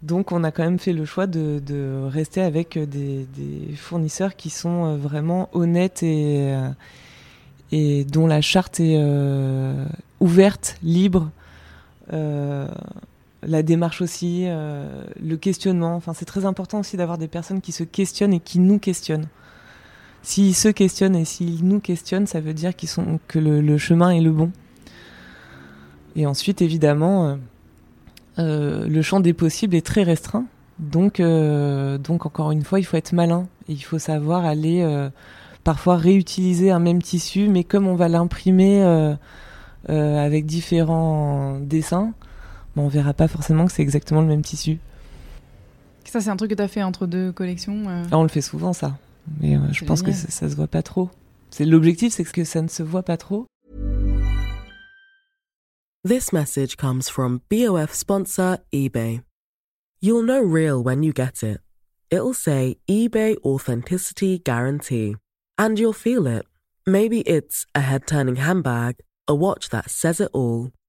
Donc, on a quand même fait le choix de, rester avec des, fournisseurs qui sont vraiment honnêtes et, dont la charte est ouverte, libre. Euh, la démarche aussi, euh, le questionnement. Enfin, c'est très important aussi d'avoir des personnes qui se questionnent et qui nous questionnent. S'ils se questionnent et s'ils nous questionnent, ça veut dire qu'ils sont que le, chemin est le bon. Et ensuite, évidemment, euh, le champ des possibles est très restreint. Donc, donc encore une fois, il faut être malin et il faut savoir aller parfois réutiliser un même tissu, mais comme on va l'imprimer euh, avec différents dessins, on verra pas forcément que c'est exactement le même tissu. Ça, c'est un truc que tu as fait entre deux collections euh ah, On le fait souvent, ça. Mais euh, je pense que ça, ça se voit pas trop. C'est L'objectif, c'est que ça ne se voit pas trop. This message comes from BOF sponsor eBay. You'll know real when you get it. It'll say eBay Authenticity Guarantee. And you'll feel it. Maybe it's a head turning handbag a watch that says it all,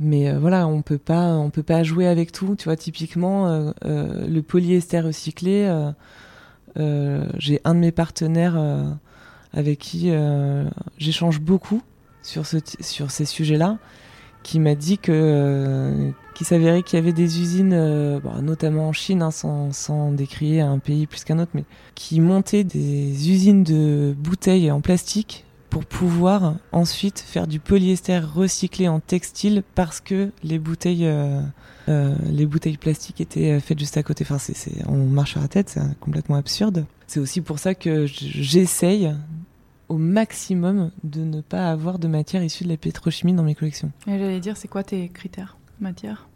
Mais euh, voilà on peut pas on peut pas jouer avec tout tu vois typiquement euh, euh, le polyester recyclé j'ai un de mes partenaires avec qui j'échange beaucoup sur ce sur ces sujets là qui m'a dit que qu'il s'avérait qu'il y avait des usines notamment en Chine hein, sans, sans décrier un pays plus qu'un autre mais qui montaient des usines de bouteilles en plastique pour pouvoir ensuite faire du polyester recyclé en textile parce que les bouteilles, euh, euh, les bouteilles plastiques étaient euh, faites juste à côté. Enfin, on marche sur la tête, c'est complètement absurde. C'est aussi pour ça que j'essaye au maximum de ne pas avoir de matière issue de la pétrochimie dans mes collections. j'allais dire, c'est quoi tes critères matière?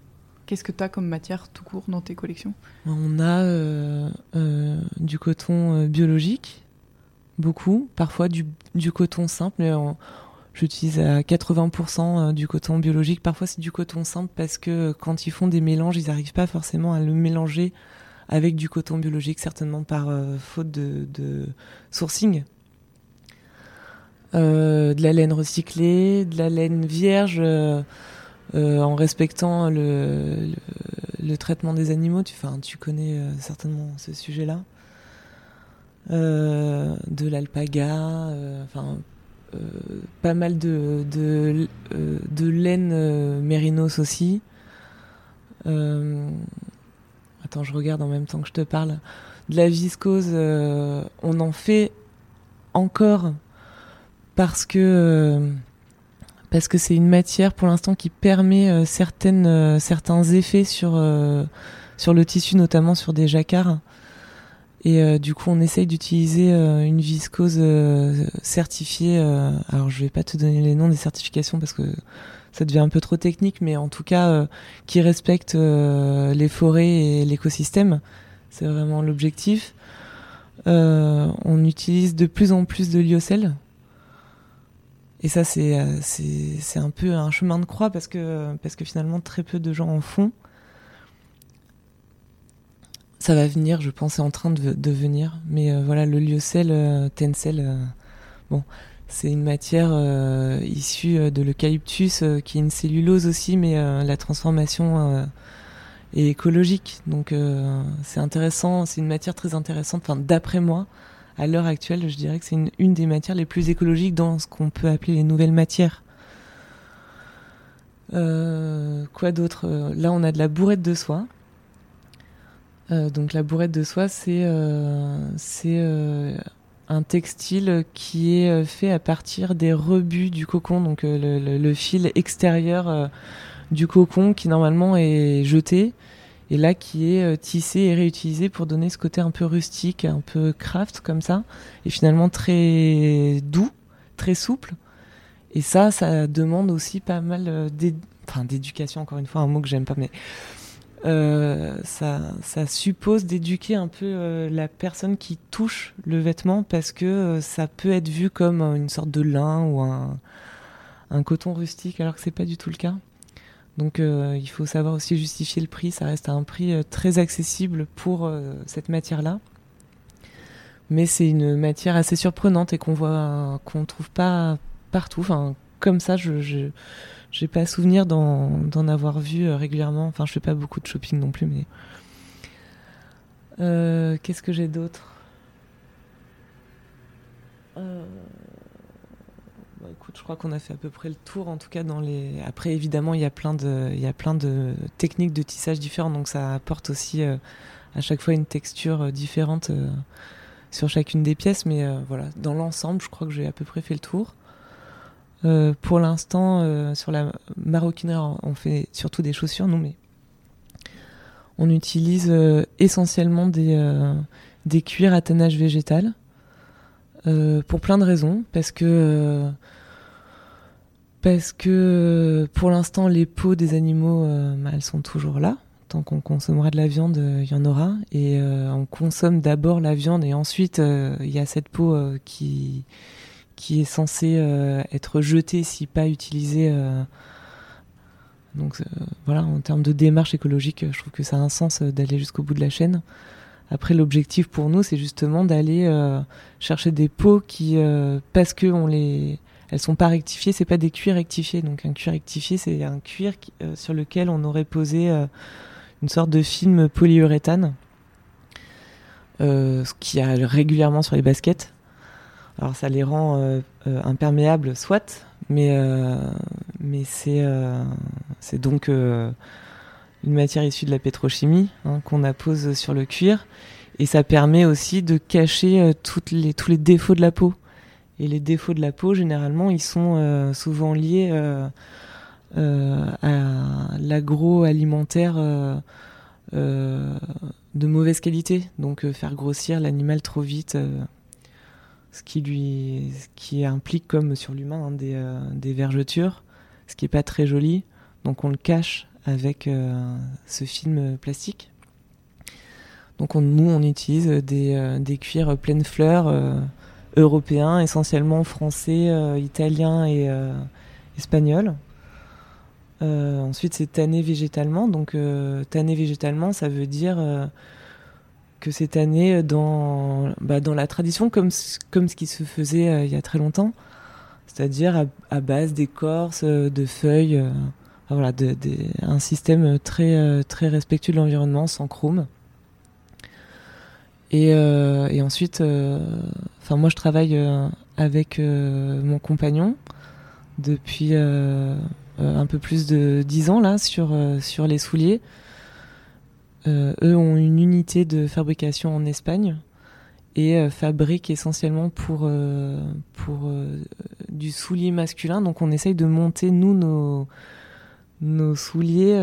Qu'est-ce que tu as comme matière tout court dans tes collections? On a du coton biologique, beaucoup, parfois du, coton simple. J'utilise à 80% euh, du coton biologique. Parfois c'est du coton simple parce que euh, quand ils font des mélanges, ils n'arrivent pas forcément à le mélanger avec du coton biologique, certainement par euh, faute de, sourcing. de la laine recyclée, de la laine vierge, en respectant le, traitement des animaux. Tu connais certainement ce sujet-là. Euh, de l'alpaga, euh, euh, pas mal de, laine mérinos aussi. Attends, je regarde en même temps que je te parle. De la viscose, on en fait encore parce que c'est une matière pour l'instant qui permet certains effets sur le tissu, notamment sur des jacquards. Et euh, du coup, on essaye d'utiliser euh, une viscose euh, certifiée. alors, je vais pas te donner les noms des certifications parce que ça devient un peu trop technique, mais en tout cas, qui respecte les forêts et l'écosystème. C'est vraiment l'objectif. on utilise de plus en plus de lyocell. Et ça, c'est c'est un peu un chemin de croix parce que parce que finalement très peu de gens en font ça va venir, je pense, c'est en train de, venir. Mais euh, voilà, le lyocell, euh, tencel, euh, bon, c'est une matière issue de l'eucalyptus, qui est une cellulose aussi, mais la transformation est écologique. Donc c'est intéressant, c'est une matière très intéressante. Enfin, d'après moi, à l'heure actuelle, je dirais que c'est une, des matières les plus écologiques dans ce qu'on peut appeler les nouvelles matières. quoi d'autre? Là, on a de la bourrette de soie. Euh, donc la bourrette de soie, c'est euh, euh, un textile qui est fait à partir des rebuts du cocon, donc le, fil extérieur du cocon qui normalement est jeté et là qui est tissé et réutilisé pour donner ce côté un peu rustique, un peu craft comme ça, et finalement très doux, très souple. Et ça, ça demande aussi pas mal d'éducation, encore une fois, un mot que j'aime pas, mais euh, ça, suppose d'éduquer un peu euh, la personne qui touche le vêtement parce que euh, ça peut être vu comme une sorte de lin ou un, coton rustique alors que c'est pas du tout le cas. Donc il faut savoir aussi justifier le prix, ça reste à un prix très accessible pour cette matière-là. Mais c'est une matière assez surprenante et qu'on voit qu'on trouve pas partout. Enfin, comme ça, je j'ai pas souvenir d'en avoir vu euh, régulièrement. Enfin, je fais pas beaucoup de shopping non plus, mais. Euh, qu'est-ce que j'ai d'autre? Euh, bah, écoute, je crois qu'on a fait à peu près le tour, en tout cas dans les. Après, évidemment, il y a plein de, il y a plein de techniques de tissage différentes, donc ça apporte aussi à chaque fois une texture différente sur chacune des pièces. Mais voilà, dans l'ensemble, je crois que j'ai à peu près fait le tour. Euh, pour l'instant, euh, sur la maroquinerie, on fait surtout des chaussures, nous, mais on utilise euh, essentiellement des, des cuirs à tannage végétal pour plein de raisons. Parce que, parce que pour l'instant, les peaux des animaux, bah, elles sont toujours là. Tant qu'on consommera de la viande, il y en aura. Et on consomme d'abord la viande et ensuite, il y a cette peau qui qui est censé euh, être jeté si pas utilisé. Euh. donc euh, voilà, en termes de démarche écologique, je trouve que ça a un sens d'aller jusqu'au bout de la chaîne. Après, l'objectif pour nous, c'est justement d'aller chercher des peaux qui, parce que on les, elles sont pas rectifiées, c'est pas des cuirs rectifiés. Donc un cuir rectifié, c'est un cuir sur lequel on aurait posé une sorte de film polyuréthane, ce qui a régulièrement sur les baskets. Alors ça les rend euh, euh, imperméables, soit, mais, euh, mais c'est c'est donc une matière issue de la pétrochimie hein, qu'on appose sur le cuir. Et ça permet aussi de cacher les, tous les défauts de la peau. Et les défauts de la peau, généralement, ils sont souvent liés à l'agroalimentaire de mauvaise qualité. Donc faire grossir l'animal trop vite ce qui lui, qui implique comme sur l'humain hein, euh, des, vergetures, ce qui est pas très joli. Donc on le cache avec euh, ce film plastique. Donc nous on utilise des, euh, des cuirs pleines fleurs européens, essentiellement français, italiens et espagnols. ensuite c'est tanné végétalement. Donc tanné végétalement ça veut dire que cette année, dans, bah, dans la tradition, comme, comme ce qui se faisait euh, il y a très longtemps, c'est-à-dire à, base d'écorce, euh, de feuilles, euh, voilà, un système très, très respectueux de l'environnement, sans chrome. Et, et ensuite, enfin moi je travaille avec mon compagnon depuis un peu plus de 10 ans là sur, sur les souliers. Eux ont une unité de fabrication en Espagne et fabriquent essentiellement pour, pour du soulier masculin. Donc on essaye de monter, nous, nos, nos souliers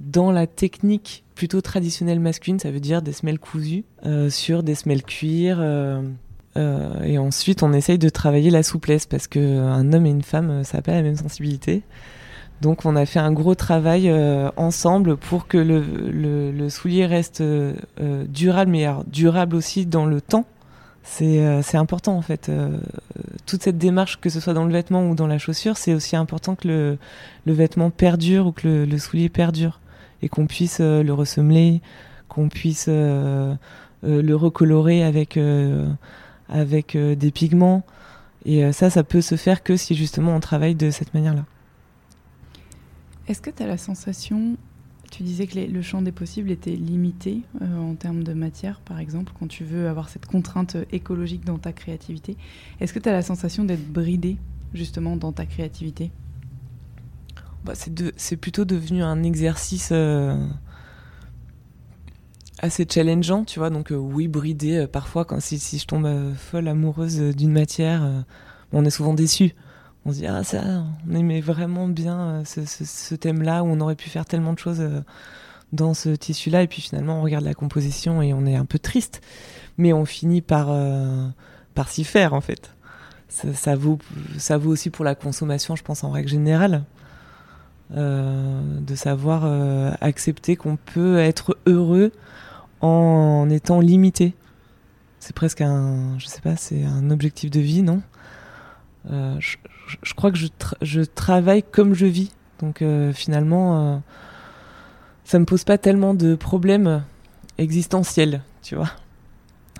dans la technique plutôt traditionnelle masculine, ça veut dire des semelles cousues sur des semelles cuir. Euh, et ensuite, on essaye de travailler la souplesse parce que un homme et une femme, ça n'a pas la même sensibilité. Donc, on a fait un gros travail euh, ensemble pour que le, le, le soulier reste euh, durable, mais durable aussi dans le temps. C'est important en fait. toute cette démarche, que ce soit dans le vêtement ou dans la chaussure, c'est aussi important que le, le, vêtement perdure ou que le, le soulier perdure et qu'on puisse le ressemeler, qu'on puisse le recolorer avec avec euh, des pigments. Et euh, ça, ça peut se faire que si justement on travaille de cette manière-là. Est-ce que tu as la sensation, tu disais que le champ des possibles était limité euh, en termes de matière, par exemple, quand tu veux avoir cette contrainte écologique dans ta créativité. Est-ce que tu as la sensation d'être bridé justement dans ta créativité? Bah, C'est plutôt devenu un exercice assez challengeant, tu vois. Donc euh, oui, bridé euh, parfois quand si, je tombe euh, folle amoureuse d'une matière, on est souvent déçu. On se dit ah ça, on aimait vraiment bien ce, ce, thème-là où on aurait pu faire tellement de choses dans ce tissu-là et puis finalement on regarde la composition et on est un peu triste, mais on finit par par s'y faire en fait. Ça, vaut ça vaut aussi pour la consommation, je pense en règle générale. de savoir accepter qu'on peut être heureux en étant limité. C'est presque un, je sais pas, c'est un objectif de vie, non? Euh, crois que je, je, travaille comme je vis. Donc euh, finalement, euh, ça me pose pas tellement de problèmes existentiels, tu vois.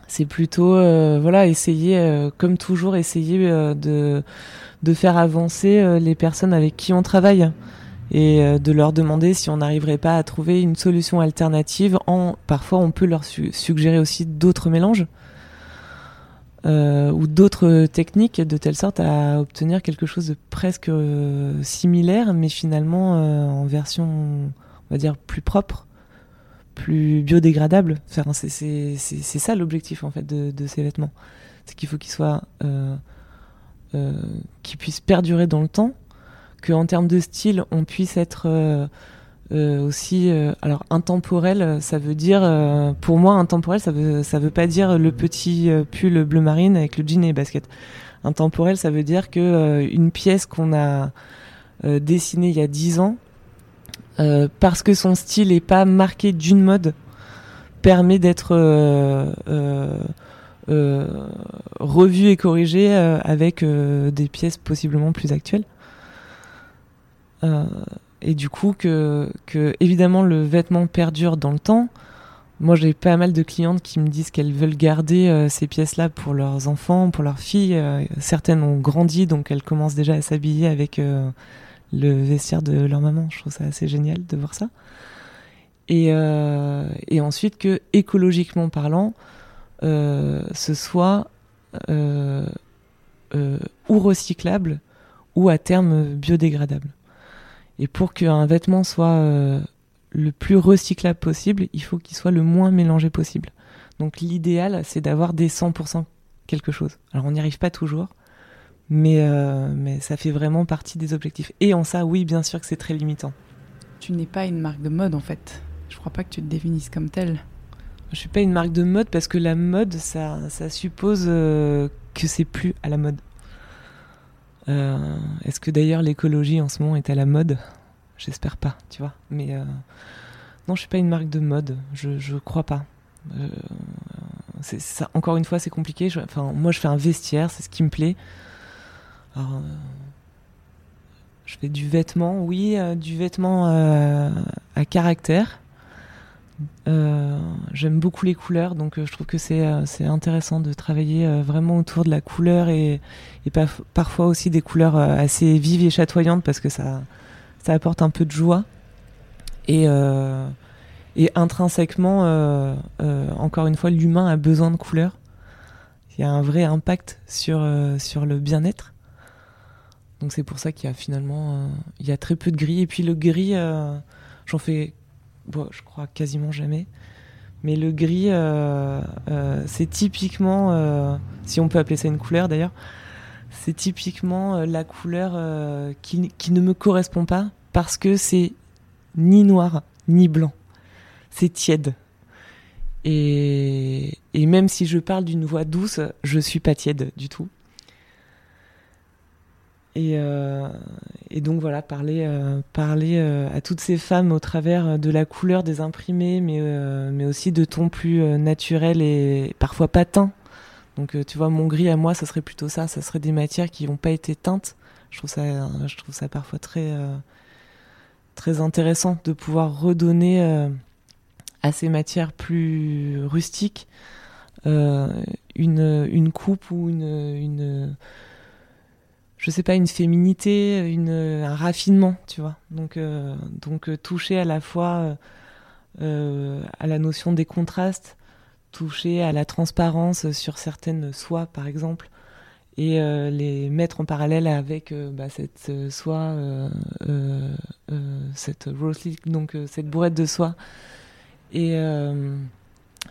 C'est plutôt, voilà, essayer, comme toujours, essayer de, de faire avancer les personnes avec qui on travaille et euh, de leur demander si on n'arriverait pas à trouver une solution alternative. Parfois, on peut leur suggérer aussi d'autres mélanges euh, ou d'autres techniques de telle sorte à obtenir quelque chose de presque euh, similaire, mais finalement en version, on va dire, plus propre, plus biodégradable. C'est ça l'objectif en fait de, ces vêtements. C'est qu'il faut qu'ils soient, qu'ils puissent perdurer dans le temps qu'en termes de style, on puisse être euh, euh, aussi euh, alors intemporel ça veut dire pour moi intemporel ça veut ça veut pas dire le petit pull bleu marine avec le jean et les baskets. Intemporel ça veut dire que une pièce qu'on a dessinée il y a dix ans parce que son style est pas marqué d'une mode permet d'être revu et corrigé avec des pièces possiblement plus actuelles. Euh, et du coup, que, que évidemment le vêtement perdure dans le temps. Moi, j'ai pas mal de clientes qui me disent qu'elles veulent garder euh, ces pièces-là pour leurs enfants, pour leurs filles. Euh, certaines ont grandi, donc elles commencent déjà à s'habiller avec le vestiaire de leur maman. Je trouve ça assez génial de voir ça. Et, et ensuite que écologiquement parlant, ce soit ou recyclable ou à terme biodégradable. Et pour qu'un vêtement soit euh, le plus recyclable possible, il faut qu'il soit le moins mélangé possible. Donc l'idéal, c'est d'avoir des 100% quelque chose. Alors on n'y arrive pas toujours, mais, euh, mais ça fait vraiment partie des objectifs. Et en ça, oui, bien sûr que c'est très limitant. Tu n'es pas une marque de mode en fait. Je crois pas que tu te définisses comme telle. Je suis pas une marque de mode parce que la mode, ça, ça suppose euh, que c'est plus à la mode. Euh, est-ce que d'ailleurs l'écologie en ce moment est à la mode? J'espère pas, tu vois. Mais euh, non, je suis pas une marque de mode. Je, je crois pas. Euh, ça, encore une fois, c'est compliqué. enfin, moi, je fais un vestiaire, c'est ce qui me plaît. Je fais du vêtement, oui, du vêtement à caractère. Euh, j'aime beaucoup les couleurs, donc euh, je trouve que c'est euh, intéressant de travailler vraiment autour de la couleur et, parfois aussi des couleurs assez vives et chatoyantes parce que ça, ça apporte un peu de joie. Et, et intrinsèquement, encore une fois, l'humain a besoin de couleurs. Il y a un vrai impact sur, sur le bien-être. Donc c'est pour ça qu'il y a finalement il y a très peu de gris. Et puis le gris, j'en fais je crois quasiment jamais. Mais le gris, c'est typiquement, si on peut appeler ça une couleur d'ailleurs, c'est typiquement la couleur qui, qui, ne me correspond pas parce que c'est ni noir ni blanc. C'est tiède. Et, et, même si je parle d'une voix douce, je suis pas tiède du tout. Et, euh, et donc voilà, parler, euh, parler euh, à toutes ces femmes au travers de la couleur des imprimés, mais, mais aussi de tons plus naturels et parfois pas teints. Donc tu vois, mon gris à moi, ça serait plutôt ça, ça serait des matières qui n'ont pas été teintes. Je trouve ça, je trouve ça parfois très, très intéressant de pouvoir redonner à ces matières plus rustiques une, une coupe ou une, une je sais pas, une féminité, un raffinement, tu vois. Donc, euh, euh, toucher à la fois euh, à la notion des contrastes, toucher à la transparence sur certaines soies, par exemple, et les mettre en parallèle avec bah, cette soie, cette rose donc cette bourrette de soie. Et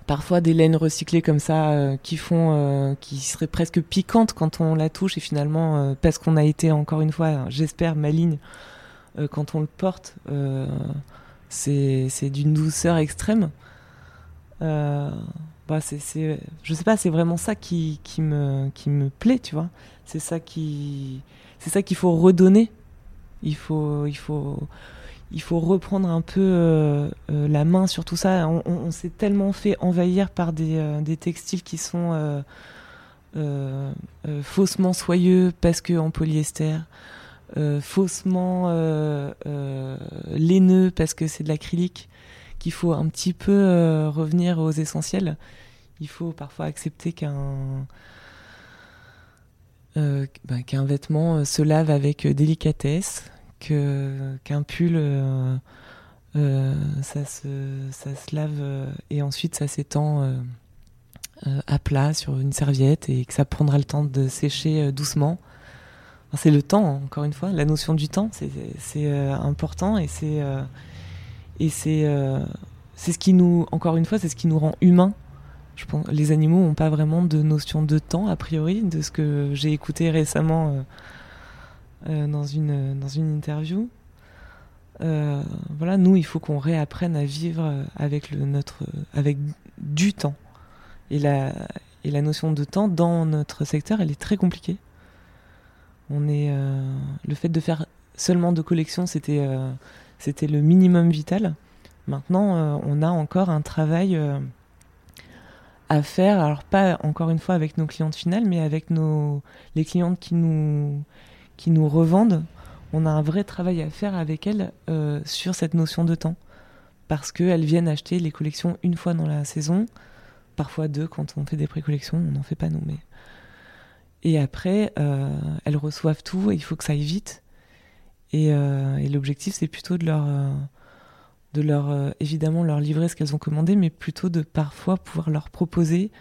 parfois des laines recyclées comme ça euh, qui font euh, qui seraient presque piquantes quand on la touche et finalement euh, parce qu'on a été encore une fois j'espère maligne quand on le porte c'est d'une douceur extrême. Bah c'est je sais pas c'est vraiment ça qui, qui me qui me plaît tu vois. C'est ça qui c'est ça qu'il faut redonner. Il faut il faut il faut reprendre un peu euh, euh, la main sur tout ça. On, s'est tellement fait envahir par des, euh, textiles qui sont faussement soyeux parce que en polyester, faussement laineux parce que c'est de l'acrylique, qu'il faut un petit peu revenir aux essentiels. Il faut parfois accepter qu'un qu'un vêtement se lave avec délicatesse, qu'un pull euh, euh, ça se ça se lave euh, et ensuite ça s'étend à plat sur une serviette et que ça prendra le temps de sécher doucement. c'est le temps, hein, encore une fois, la notion du temps, c'est important et c'est et c'est c'est ce qui nous, encore une fois, c'est ce qui nous rend humains. Je pense, les animaux n'ont pas vraiment de notion de temps a priori, de ce que j'ai écouté récemment dans, une, dans une interview. Euh, voilà, nous, il faut qu'on réapprenne à vivre avec, le, notre, avec du temps. Et la, et la notion de temps dans notre secteur, elle est très compliquée. On est, euh, le fait de faire seulement deux collections, c'était c'était le minimum vital. Maintenant, on a encore un travail à faire. Alors pas encore une fois avec nos clientes finales, mais avec nos les clientes qui nous qui nous revendent, on a un vrai travail à faire avec elles euh, sur cette notion de temps. Parce qu'elles viennent acheter les collections une fois dans la saison, parfois deux quand on fait des pré-collections, on n'en fait pas nous. Mais... Et après, euh, elles reçoivent tout et il faut que ça aille vite. Et, euh, et l'objectif, c'est plutôt de leur, de leur évidemment leur livrer ce qu'elles ont commandé, mais plutôt de parfois pouvoir leur proposer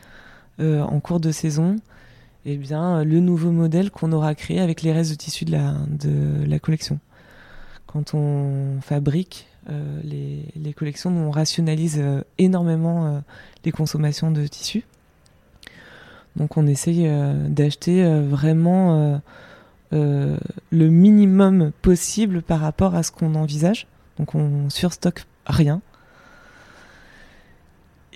en cours de saison eh bien, le nouveau modèle qu'on aura créé avec les restes de tissus de la, collection. Quand on fabrique euh, les, les, collections, on rationalise euh, énormément euh, les consommations de tissus. Donc on essaye d'acheter vraiment le minimum possible par rapport à ce qu'on envisage. Donc on surstocke rien.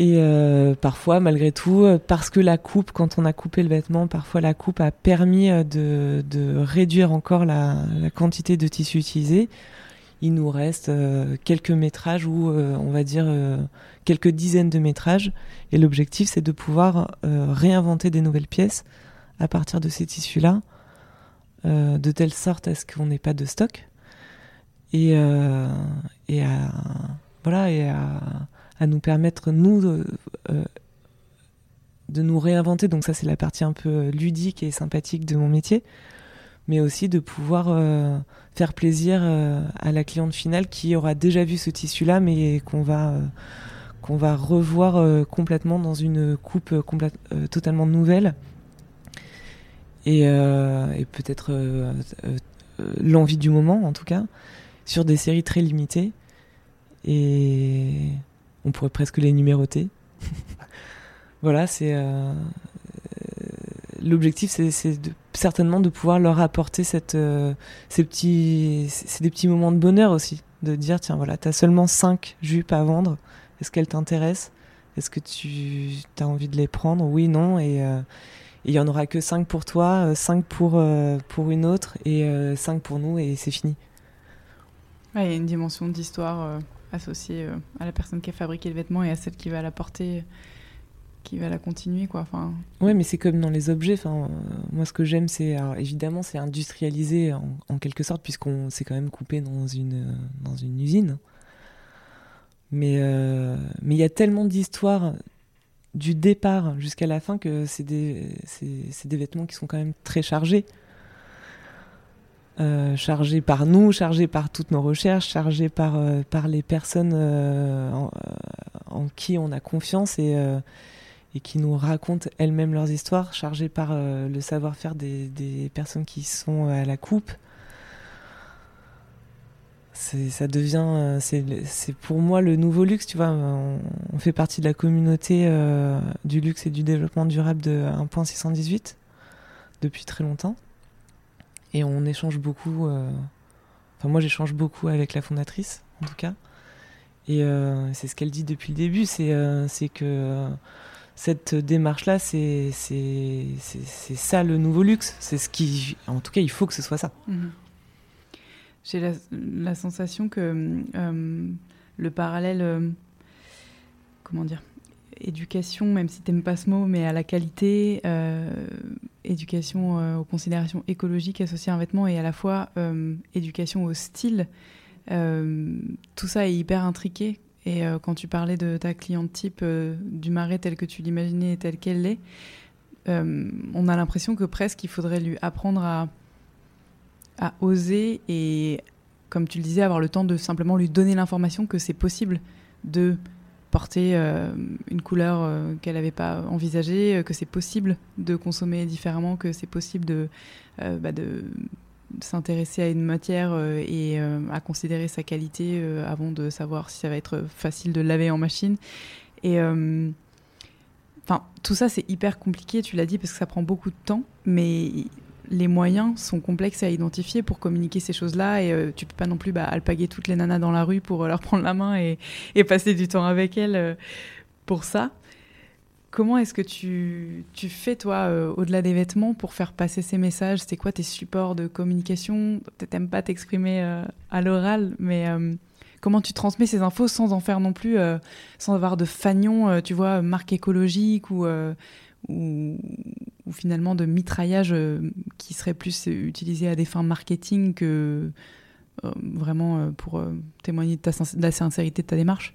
Et euh, parfois, malgré tout, euh, parce que la coupe, quand on a coupé le vêtement, parfois la coupe a permis euh, de, réduire encore la, la, quantité de tissu utilisé. Il nous reste quelques métrages ou on va dire quelques dizaines de métrages. Et l'objectif, c'est de pouvoir réinventer des nouvelles pièces à partir de ces tissus-là, de telle sorte à ce qu'on n'ait pas de stock. Et, et à, voilà, et à à nous permettre, nous, de, euh, de nous réinventer. Donc ça, c'est la partie un peu ludique et sympathique de mon métier. Mais aussi de pouvoir euh, faire plaisir euh, à la cliente finale qui aura déjà vu ce tissu-là, mais qu'on va, va revoir complètement dans une coupe totalement nouvelle. Et, et peut-être l'envie du moment, en tout cas, sur des séries très limitées et on pourrait presque les numéroter. [laughs] voilà, c'est euh, l'objectif, c'est certainement de pouvoir leur apporter cette, euh, ces petits, c'est des petits moments de bonheur aussi, de dire tiens voilà, tu as seulement 5 jupes à vendre, est-ce qu'elles t'intéressent? Est-ce que tu as envie de les prendre? Oui, non, et euh, il y en aura que 5 pour toi, 5 pour, pour une autre et 5 pour nous et c'est fini. Il y a une dimension d'histoire associée à la personne qui a fabriqué le vêtement et à celle qui va la porter qui va la continuer quoi enfin. Ouais mais c'est comme dans les objets enfin moi ce que j'aime c'est évidemment c'est industrialisé en, quelque sorte puisqu'on s'est quand même coupé dans une dans une usine. Mais euh, mais il y a tellement d'histoires du départ jusqu'à la fin que c'est des c'est des vêtements qui sont quand même très chargés euh, chargés par nous, chargés par toutes nos recherches, chargés par, euh, par les personnes en, en, qui on a confiance et, et qui nous racontent elles-mêmes leurs histoires, chargées par euh, le savoir-faire des, personnes qui sont à la coupe. Ça devient, euh, c'est pour moi le nouveau luxe, tu vois. On, fait partie de la communauté euh, du luxe et du développement durable de 1.618 depuis très longtemps. Et on échange beaucoup, enfin moi j'échange beaucoup avec la fondatrice en tout cas. Et c'est ce qu'elle dit depuis le début, c'est que cette démarche-là, c'est ça le nouveau luxe. C'est ce qui, en tout cas, il faut que ce soit ça. Mhm. J'ai la, sensation que euh, le parallèle, euh, comment dire, éducation, même si t'aimes pas ce mot, mais à la qualité, euh, éducation aux considérations écologiques associées à un vêtement et à la fois éducation au style, tout ça est hyper intriqué. Et euh, quand tu parlais de ta cliente type, euh, du marais tel que tu l'imaginais et tel qu'elle l'est, euh, on a l'impression que presque il faudrait lui apprendre à, à oser et, comme tu le disais, avoir le temps de simplement lui donner l'information que c'est possible de porter une couleur qu'elle n'avait pas envisagée, que c'est possible de consommer différemment, que c'est possible de, bah s'intéresser à une matière euh, et euh, à considérer sa qualité euh, avant de savoir si ça va être facile de laver en machine. Et tout ça c'est hyper compliqué, tu l'as dit, parce que ça prend beaucoup de temps, mais les moyens sont complexes à identifier pour communiquer ces choses-là et tu peux pas non plus bah, alpaguer toutes les nanas dans la rue pour leur prendre la main et, passer du temps avec elles pour ça. Comment est-ce que tu, fais, toi, euh, au-delà des vêtements, pour faire passer ces messages? C'est quoi tes supports de communication? Tu n'aimes pas t'exprimer euh, à l'oral, mais euh, comment tu transmets ces infos sans en faire non plus, sans avoir de fanion, tu vois, marque écologique ou, ou, finalement de mitraillage qui serait plus utilisé à des fins marketing que vraiment pour témoigner de, ta, la sincérité de ta démarche?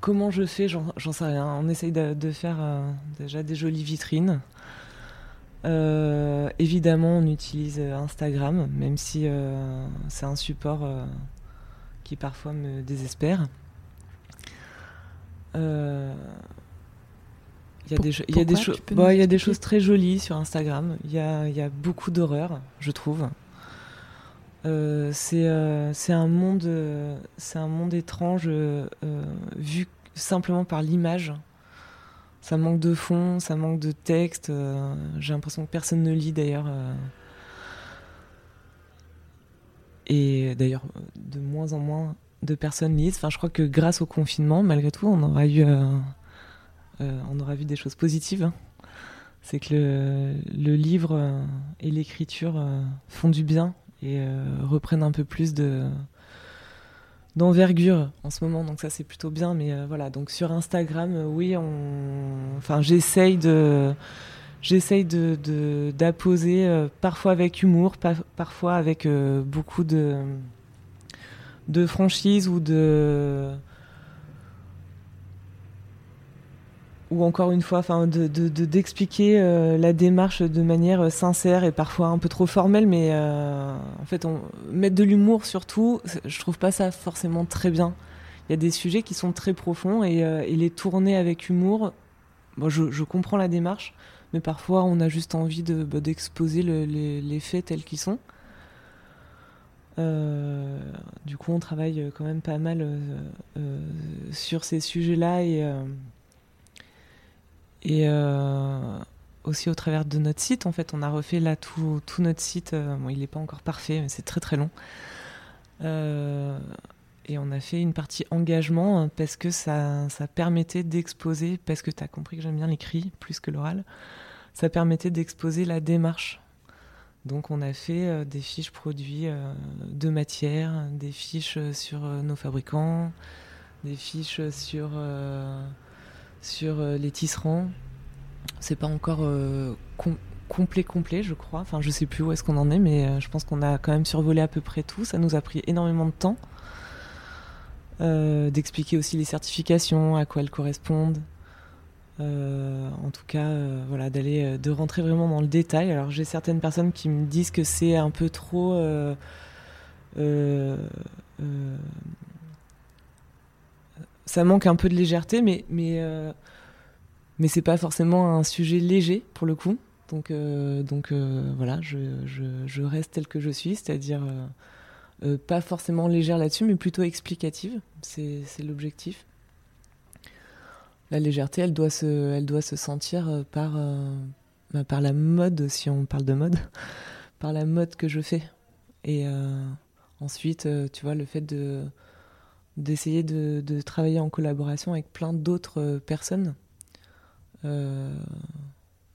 Comment je fais? J'en sais rien. On essaye de, faire euh, déjà des jolies vitrines. Euh, évidemment, on utilise euh, Instagram, même si c'est un support qui parfois me désespère. Il y a des, y a des, bah, y a des choses très jolies sur Instagram. Il y a, y a, beaucoup d'horreur, je trouve. Euh, euh, c'est un monde c'est un monde étrange euh, vu simplement par l'image ça manque de fond ça manque de texte j'ai l'impression que personne ne lit d'ailleurs et d'ailleurs de moins en moins de personnes lisent enfin je crois que grâce au confinement malgré tout on aura eu on aura vu des choses positives hein. c'est que le, livre et l'écriture font du bien et euh, reprennent un peu plus de d'envergure en ce moment donc ça c'est plutôt bien mais euh, voilà donc sur Instagram euh, oui enfin j'essaye de d'apposer parfois avec humour parfois avec beaucoup de franchise ou de ou encore une fois, enfin, de, d'expliquer euh, la démarche de manière euh, sincère et parfois un peu trop formelle, mais euh, en fait, on, mettre de l'humour surtout, je trouve pas ça forcément très bien. Il y a des sujets qui sont très profonds et, les tourner avec humour, bon, je, comprends la démarche, mais parfois on a juste envie de, bah, d'exposer les, faits tels qu'ils sont. du coup, on travaille quand même pas mal sur ces sujets-là et, et aussi au travers de notre site. En fait, on a refait là tout, notre site. bon, il n'est pas encore parfait, mais c'est très très long. Et on a fait une partie engagement hein, parce que ça, ça permettait d'exposer, parce que tu as compris que j'aime bien l'écrit plus que l'oral, ça permettait d'exposer la démarche. Donc on a fait euh, des fiches produits euh, de matière, des fiches sur euh, nos fabricants, des fiches sur, sur les tisserands. C'est pas encore complet complet je crois. Enfin je sais plus où est-ce qu'on en est, mais je pense qu'on a quand même survolé à peu près tout. Ça nous a pris énormément de temps. Euh, d'expliquer aussi les certifications, à quoi elles correspondent. Euh, en tout cas, euh, voilà, d'aller, de rentrer vraiment dans le détail. Alors j'ai certaines personnes qui me disent que c'est un peu trop ça manque un peu de légèreté, mais, mais, mais c'est pas forcément un sujet léger pour le coup. Donc, donc voilà, je, je, reste tel que je suis, c'est-à-dire euh, pas forcément légère là-dessus, mais plutôt explicative. C'est l'objectif. La légèreté, elle doit se, elle doit se sentir euh, par, euh, bah, par la mode, si on parle de mode, [laughs] par la mode que je fais. Et ensuite, tu vois, le fait de d'essayer de, travailler en collaboration avec plein d'autres personnes. bon,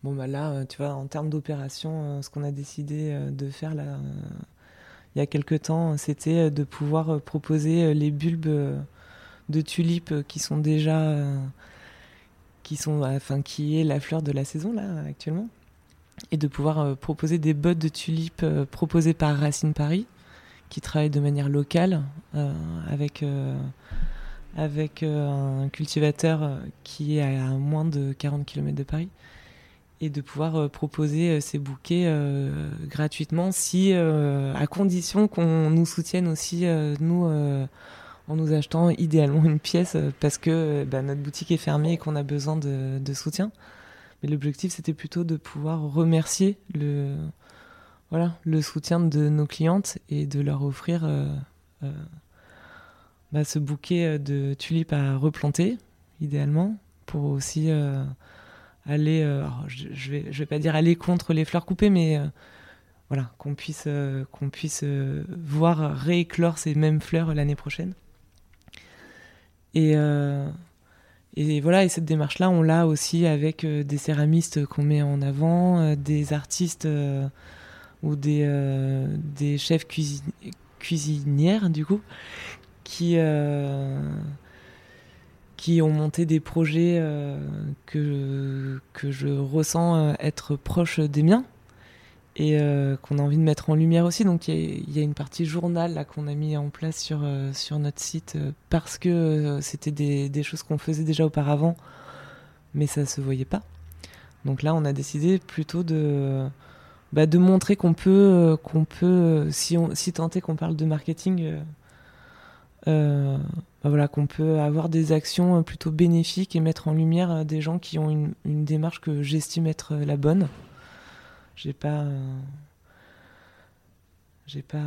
bah là, tu vois, en termes d'opération, ce qu'on a décidé de faire il y a quelque temps, c'était de pouvoir euh, proposer euh, les bulbes euh, de tulipes qui sont déjà, qui sont, enfin, qui est la fleur de la saison là actuellement, et de pouvoir proposer des bottes de tulipes proposées par Racine Paris, qui travaille de manière locale avec avec un cultivateur qui est à moins de 40 km de Paris et de pouvoir euh, proposer euh, ces bouquets euh, gratuitement si à condition qu'on nous soutienne aussi nous en nous achetant idéalement une pièce parce que bah, notre boutique est fermée et qu'on a besoin de, soutien. Mais l'objectif c'était plutôt de pouvoir remercier le voilà le soutien de nos clientes et de leur offrir bah, ce bouquet de tulipes à replanter idéalement pour aussi aller, euh, je, je, vais, pas dire aller contre les fleurs coupées, mais euh, voilà, qu'on puisse, euh, qu'on puisse voir rééclore ces mêmes fleurs l'année prochaine. Et, et voilà, et cette démarche-là, on l'a aussi avec des céramistes qu'on met en avant, des artistes ou des, des chefs cuisinières, du coup, qui qui ont monté des projets euh, que, que je ressens euh, être proches des miens et euh, qu'on a envie de mettre en lumière aussi. Donc il y, a une partie journal qu'on a mis en place sur, sur notre site parce que c'était des, des, choses qu'on faisait déjà auparavant, mais ça se voyait pas. Donc là, on a décidé plutôt de, bah, de montrer qu'on peut, qu'on peut, si, on, si tant est qu'on parle de marketing, euh, bah voilà, qu'on peut avoir des actions euh, plutôt bénéfiques et mettre en lumière euh, des gens qui ont une, démarche que j'estime être la bonne. J'ai pas. j'ai pas.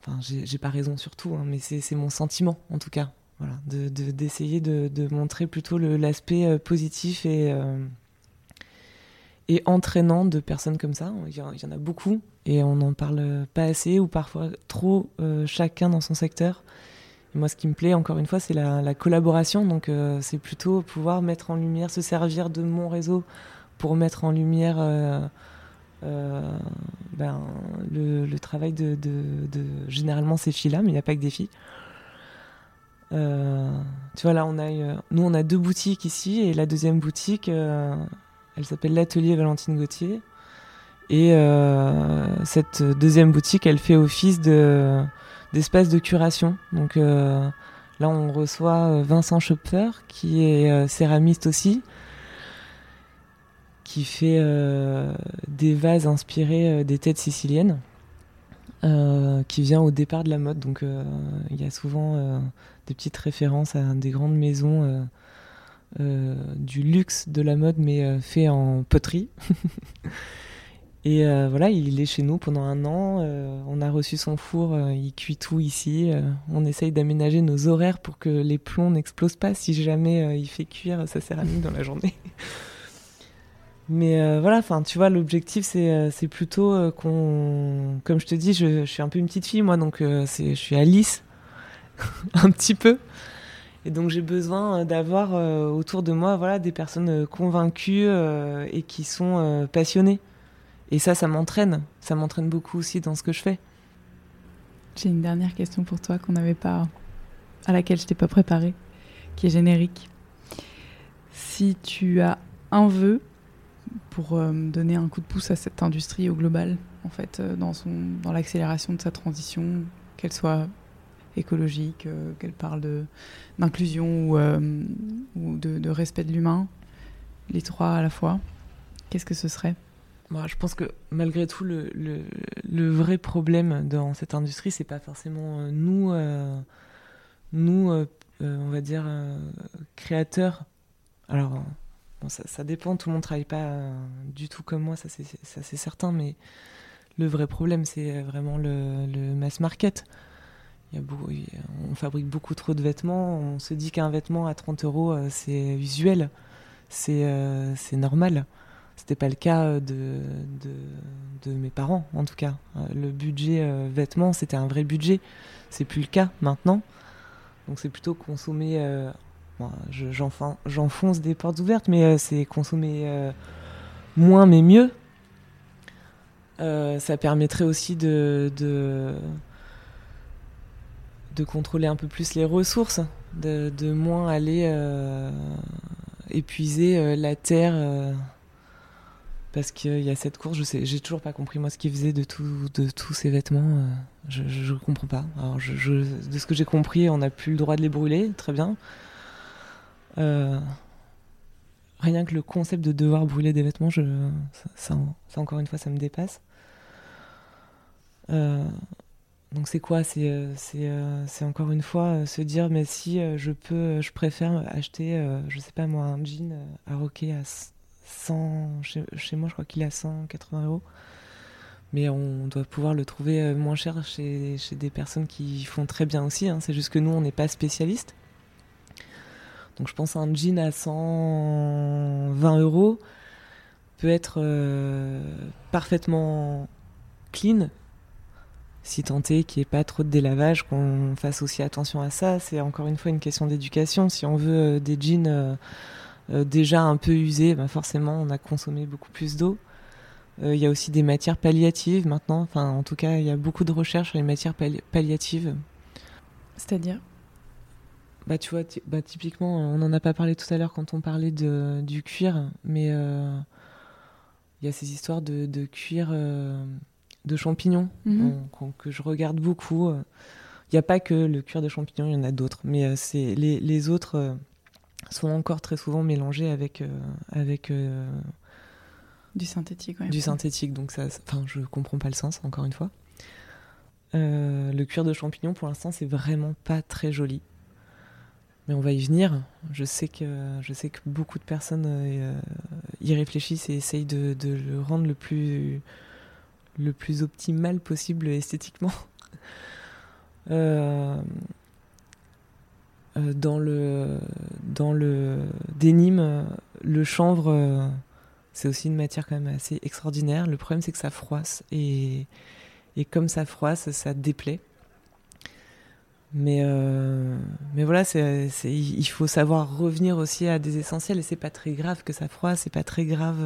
Enfin, j'ai pas raison sur tout, hein, mais c'est mon sentiment en tout cas. Voilà, d'essayer de, de, de, montrer plutôt l'aspect positif et, et entraînant de personnes comme ça. Il y, en a beaucoup et on n'en parle pas assez ou parfois trop euh, chacun dans son secteur. moi, ce qui me plaît, encore une fois, c'est la, collaboration. Donc, euh, c'est plutôt pouvoir mettre en lumière, se servir de mon réseau pour mettre en lumière euh, ben, le, travail de, généralement ces filles-là, mais il n'y a pas que des filles. tu vois, là, on a, nous, on a deux boutiques ici et la deuxième boutique elle s'appelle l'atelier Valentine Gauthier. Et euh, cette deuxième boutique, elle fait office de, d'espace de curation. Donc euh, là, on reçoit euh, Vincent Schopfer, qui est céramiste aussi, qui fait des vases inspirés des têtes siciliennes, qui vient au départ de la mode. Donc il y a souvent des petites références à des grandes maisons du luxe de la mode, mais euh, fait en poterie. [laughs] Et euh, voilà, il est chez nous pendant un an. Euh, on a reçu son four, euh, il cuit tout ici. on essaye d'aménager nos horaires pour que les plombs n'explosent pas si jamais il fait cuire sa céramique dans la journée. [laughs] Mais voilà, enfin, tu vois, l'objectif c'est plutôt qu'on, comme je te dis, je, suis un peu une petite fille moi, donc je suis Alice [laughs] un petit peu. Et donc j'ai besoin d'avoir autour de moi, voilà, des personnes convaincues et qui sont passionnées. Et ça, ça m'entraîne. Ça m'entraîne beaucoup aussi dans ce que je fais. J'ai une dernière question pour toi qu'on n'avait pas, à laquelle je t'ai pas préparée, qui est générique. Si tu as un vœu pour euh, donner un coup de pouce à cette industrie au global, en fait, euh, dans, son, dans l'accélération de sa transition, qu'elle soit écologique, euh, qu'elle parle d'inclusion ou, ou de, respect de l'humain, les trois à la fois, qu'est-ce que ce serait? Je pense que malgré tout, le, vrai problème dans cette industrie, c'est pas forcément euh, nous, euh, nous euh, on va dire, créateurs. Alors, ça, dépend, tout le monde travaille pas du tout comme moi, ça c'est certain, mais le vrai problème, c'est vraiment le, mass market. On fabrique beaucoup trop de vêtements, on se dit qu'un vêtement à 30 euros, c'est visuel, c'est normal. C'était pas le cas euh, de, mes parents, en tout cas. Euh, le budget euh, vêtements, c'était un vrai budget. C'est plus le cas maintenant. Donc c'est plutôt consommer. J'enfonce des portes ouvertes, mais c'est consommer moins mais mieux. ça permettrait aussi de, de, contrôler un peu plus les ressources, de, moins aller épuiser la terre parce qu'il y a cette course, je sais, j'ai toujours pas compris moi ce qu'ils faisaient de, tous ces vêtements. Euh, je, je, comprends pas. Je, de ce que j'ai compris, on n'a plus le droit de les brûler, très bien. Euh, rien que le concept de devoir brûler des vêtements, je, ça, ça, encore une fois, ça me dépasse. Euh, donc c'est quoi? C'est c'est encore une fois se dire mais si je peux, je préfère acheter, je sais pas moi, un jean à rocker à 100, chez, moi je crois qu'il est à 180 euros. Mais on doit pouvoir le trouver euh, moins cher chez, chez des personnes qui font très bien aussi. Hein. C'est juste que nous, on n'est pas spécialistes. Donc je pense un jean à 120 euros peut être euh, parfaitement clean, si tant est qu'il n'y ait pas trop de délavage, qu'on fasse aussi attention à ça. C'est encore une fois une question d'éducation. Si on veut euh, des jeans euh, déjà un peu usé, bah forcément on a consommé beaucoup plus d'eau. Euh, il y a aussi des matières palliatives maintenant. Enfin, en tout cas, il y a beaucoup de recherches sur les matières palliatives. C'est-à-dire? Bah, tu vois, bah, typiquement, on n'en a pas parlé tout à l'heure quand on parlait de, du cuir, mais euh, il y a ces histoires de, de cuir de champignons mhm. que je regarde beaucoup. Il n'y a pas que le cuir de champignons, il y en a d'autres, mais c'est les, les, autres sont encore très souvent mélangés avec, euh, avec euh, du synthétique. Du synthétique, donc ça, enfin, je comprends pas le sens, encore une fois. Euh, le cuir de champignon, pour l'instant, c'est vraiment pas très joli. Mais on va y venir. Je sais que, je sais que beaucoup de personnes y réfléchissent et essayent de, de, le rendre le plus, le plus optimal possible esthétiquement. [laughs] Euh, dans le dans le dénime, le chanvre, euh, c'est aussi une matière quand même assez extraordinaire. Le problème, c'est que ça froisse et, et comme ça froisse, ça déplaît. Mais, euh, mais voilà, il faut savoir revenir aussi à des essentiels et c'est pas très grave que ça froisse, c'est pas très grave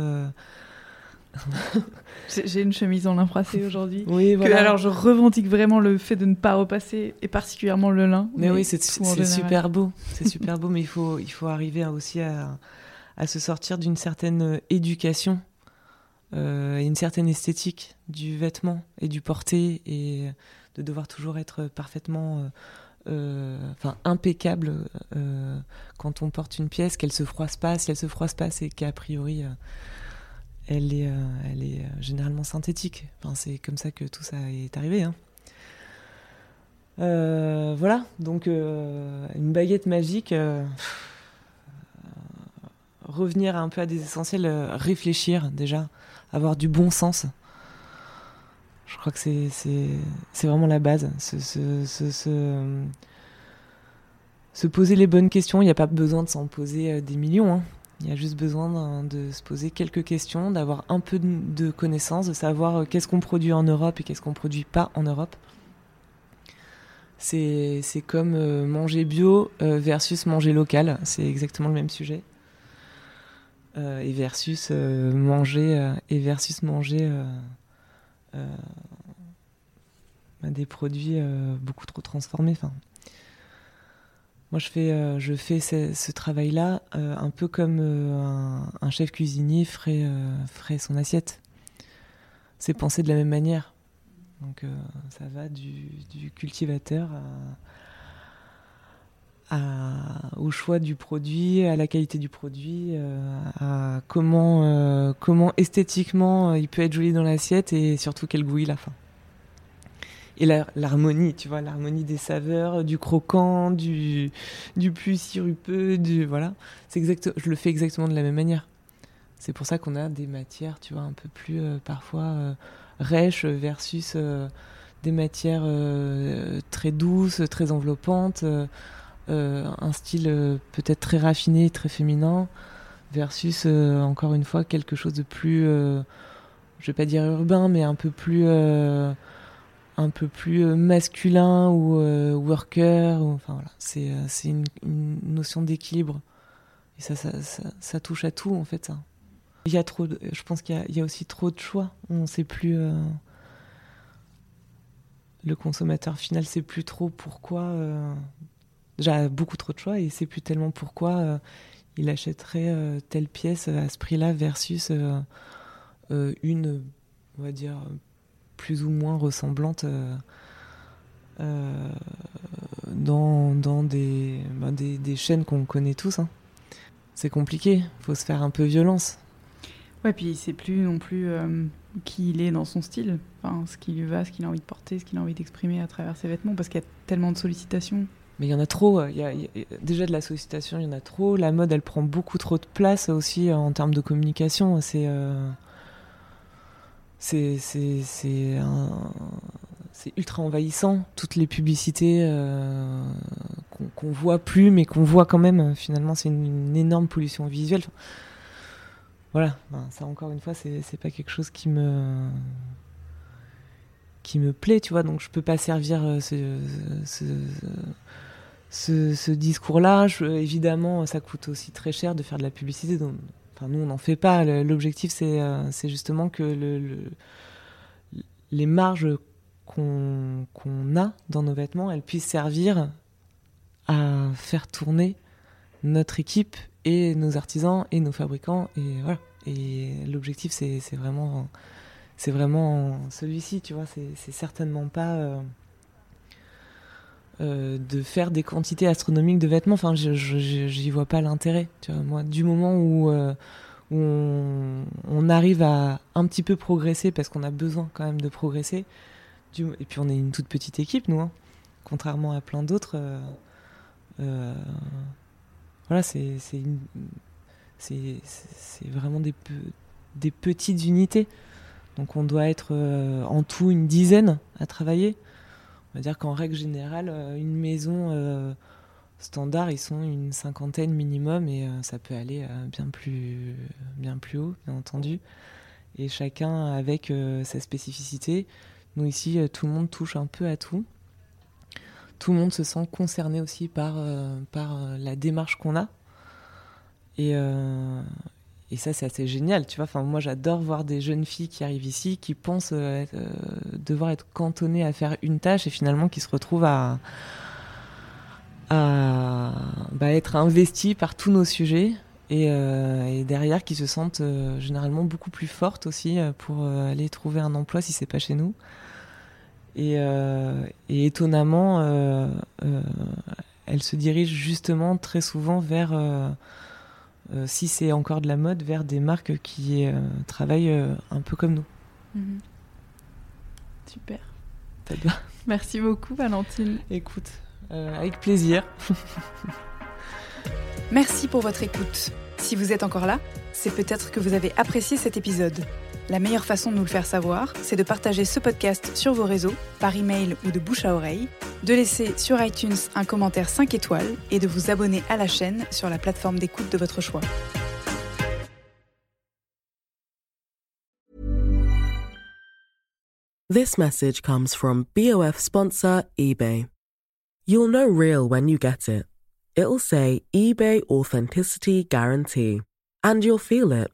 J'ai une chemise en lin froissé [laughs] aujourd'hui. Oui, voilà. alors je revendique vraiment le fait de ne pas repasser, et particulièrement le lin. Mais, oui, c'est super beau. [laughs] C'est super beau, mais il faut, il faut arriver aussi à, à se sortir d'une certaine éducation euh, et une certaine esthétique du vêtement et du porté et de devoir toujours être parfaitement. Euh, euh, enfin impeccable quand on porte une pièce, qu'elle se froisse pas. Si elle se froisse pas, c'est qu'a priori elle est, euh, euh, généralement synthétique. Enfin, c'est comme ça que tout ça est arrivé. Hein. Euh, voilà, donc une baguette magique, revenir un peu à des essentiels, réfléchir déjà, avoir du bon sens Je crois que c'est vraiment la base. Se, se, se, se, poser les bonnes questions. Il n'y a pas besoin de s'en poser des millions. Hein. Il y a juste besoin de se poser quelques questions, d'avoir un peu de connaissances, de savoir qu'est-ce qu'on produit en Europe et qu'est-ce qu'on produit pas en Europe. C'est comme euh, manger bio euh, versus manger local. C'est exactement le même sujet. Euh, et versus manger et versus manger bah, des produits beaucoup trop transformés. Moi, je fais, je fais ce, travail-là un peu comme un, chef cuisinier ferait, son assiette. C'est penser de la même manière. Donc euh, ça va du, cultivateur au choix du produit, à la qualité du produit, euh, à comment, euh, esthétiquement il peut être joli dans l'assiette et surtout quel goût il a. Et l'harmonie, tu vois, l'harmonie des saveurs, du croquant, du, du plus sirupeux, du voilà. C'est exact, je le fais exactement de la même manière. C'est pour ça qu'on a des matières, tu vois, un peu plus parfois rêche versus euh, des matières euh, très douces, très enveloppantes, euh, un style peut-être très raffiné, très féminin, versus encore une fois quelque chose de plus, je vais pas dire urbain, mais un peu plus un peu plus masculin ou worker. Ou, enfin voilà, c'est c'est une, notion d'équilibre. Et ça ça, ça touche à tout en fait ça. Il y a trop je pense qu'il y, a aussi trop de choix. On ne sait plus. Euh, le consommateur final sait plus trop pourquoi. Euh, déjà beaucoup trop de choix et sait plus tellement pourquoi euh, il achèterait telle pièce à ce prix-là versus une, on va dire, plus ou moins ressemblante. dans, dans des, ben, des, des, chaînes qu'on connaît tous. Hein. C'est compliqué, faut se faire un peu violence. Ouais, puis il sait plus non plus euh, qui il est dans son style, enfin, ce qui lui va, ce qu'il a envie de porter, ce qu'il a envie d'exprimer à travers ses vêtements, parce qu'il y a tellement de sollicitations. Mais il y en a trop. Il y, a, déjà de la sollicitation, il y en a trop. La mode, elle prend beaucoup trop de place aussi en termes de communication. C'est euh, c'est ultra envahissant. Toutes les publicités euh, qu'on voit plus, mais qu'on voit quand même. Finalement, c'est une, énorme pollution visuelle voilà, ça encore une fois, c'est pas quelque chose qui me qui plaît, tu vois. Donc je peux pas servir euh, ce, ce, discours-là. Évidemment, ça coûte aussi très cher de faire de la publicité. Donc, enfin, nous, on n'en fait pas. L'objectif, c'est euh, justement que le, les marges qu'on a dans nos vêtements, elles puissent servir à faire tourner notre équipe et nos artisans et nos fabricants et voilà. Et l'objectif c'est vraiment c'est vraiment celui-ci, tu vois. C'est certainement pas euh, euh, de faire des quantités astronomiques de vêtements. Enfin, j'y vois pas l'intérêt. Moi, du moment où, euh, on, arrive à un petit peu progresser, parce qu'on a besoin quand même de progresser. Et puis on est une toute petite équipe, nous, hein, contrairement à plein d'autres voilà, c'est vraiment des, petites unités. Donc on doit être euh, en tout une dizaine à travailler. On va dire qu'en règle générale, euh, une maison euh, standard, ils sont une cinquantaine minimum et ça peut aller bien, plus, bien plus haut, bien entendu. Et chacun avec sa spécificité. Nous ici, tout le monde touche un peu à tout tout le monde se sent concerné aussi par, euh, par euh, la démarche qu'on a. Et, euh, et ça, c'est assez génial, tu vois. Enfin, moi, j'adore voir des jeunes filles qui arrivent ici, qui pensent devoir être cantonnées à faire une tâche et finalement qui se retrouvent à, bah, être investies par tous nos sujets. Et, et, derrière qui se sentent généralement beaucoup plus fortes aussi pour aller trouver un emploi si c'est pas chez nous. Euh, et, étonnamment, euh, euh, elle se dirige justement très souvent vers, si c'est encore de la mode, vers des marques qui travaillent un peu comme nous. Mhm. Super. Merci beaucoup, Valentine. Écoute, avec plaisir. Merci pour votre écoute. Si vous êtes encore là, c'est peut-être que vous avez apprécié cet épisode. La meilleure façon de nous le faire savoir, c'est de partager ce podcast sur vos réseaux, par email ou de bouche à oreille, de laisser sur iTunes un commentaire 5 étoiles et de vous abonner à la chaîne sur la plateforme d'écoute de votre choix. This message comes from BOF sponsor eBay. You'll know real when you get it. It'll say eBay Authenticity Guarantee. And you'll feel it.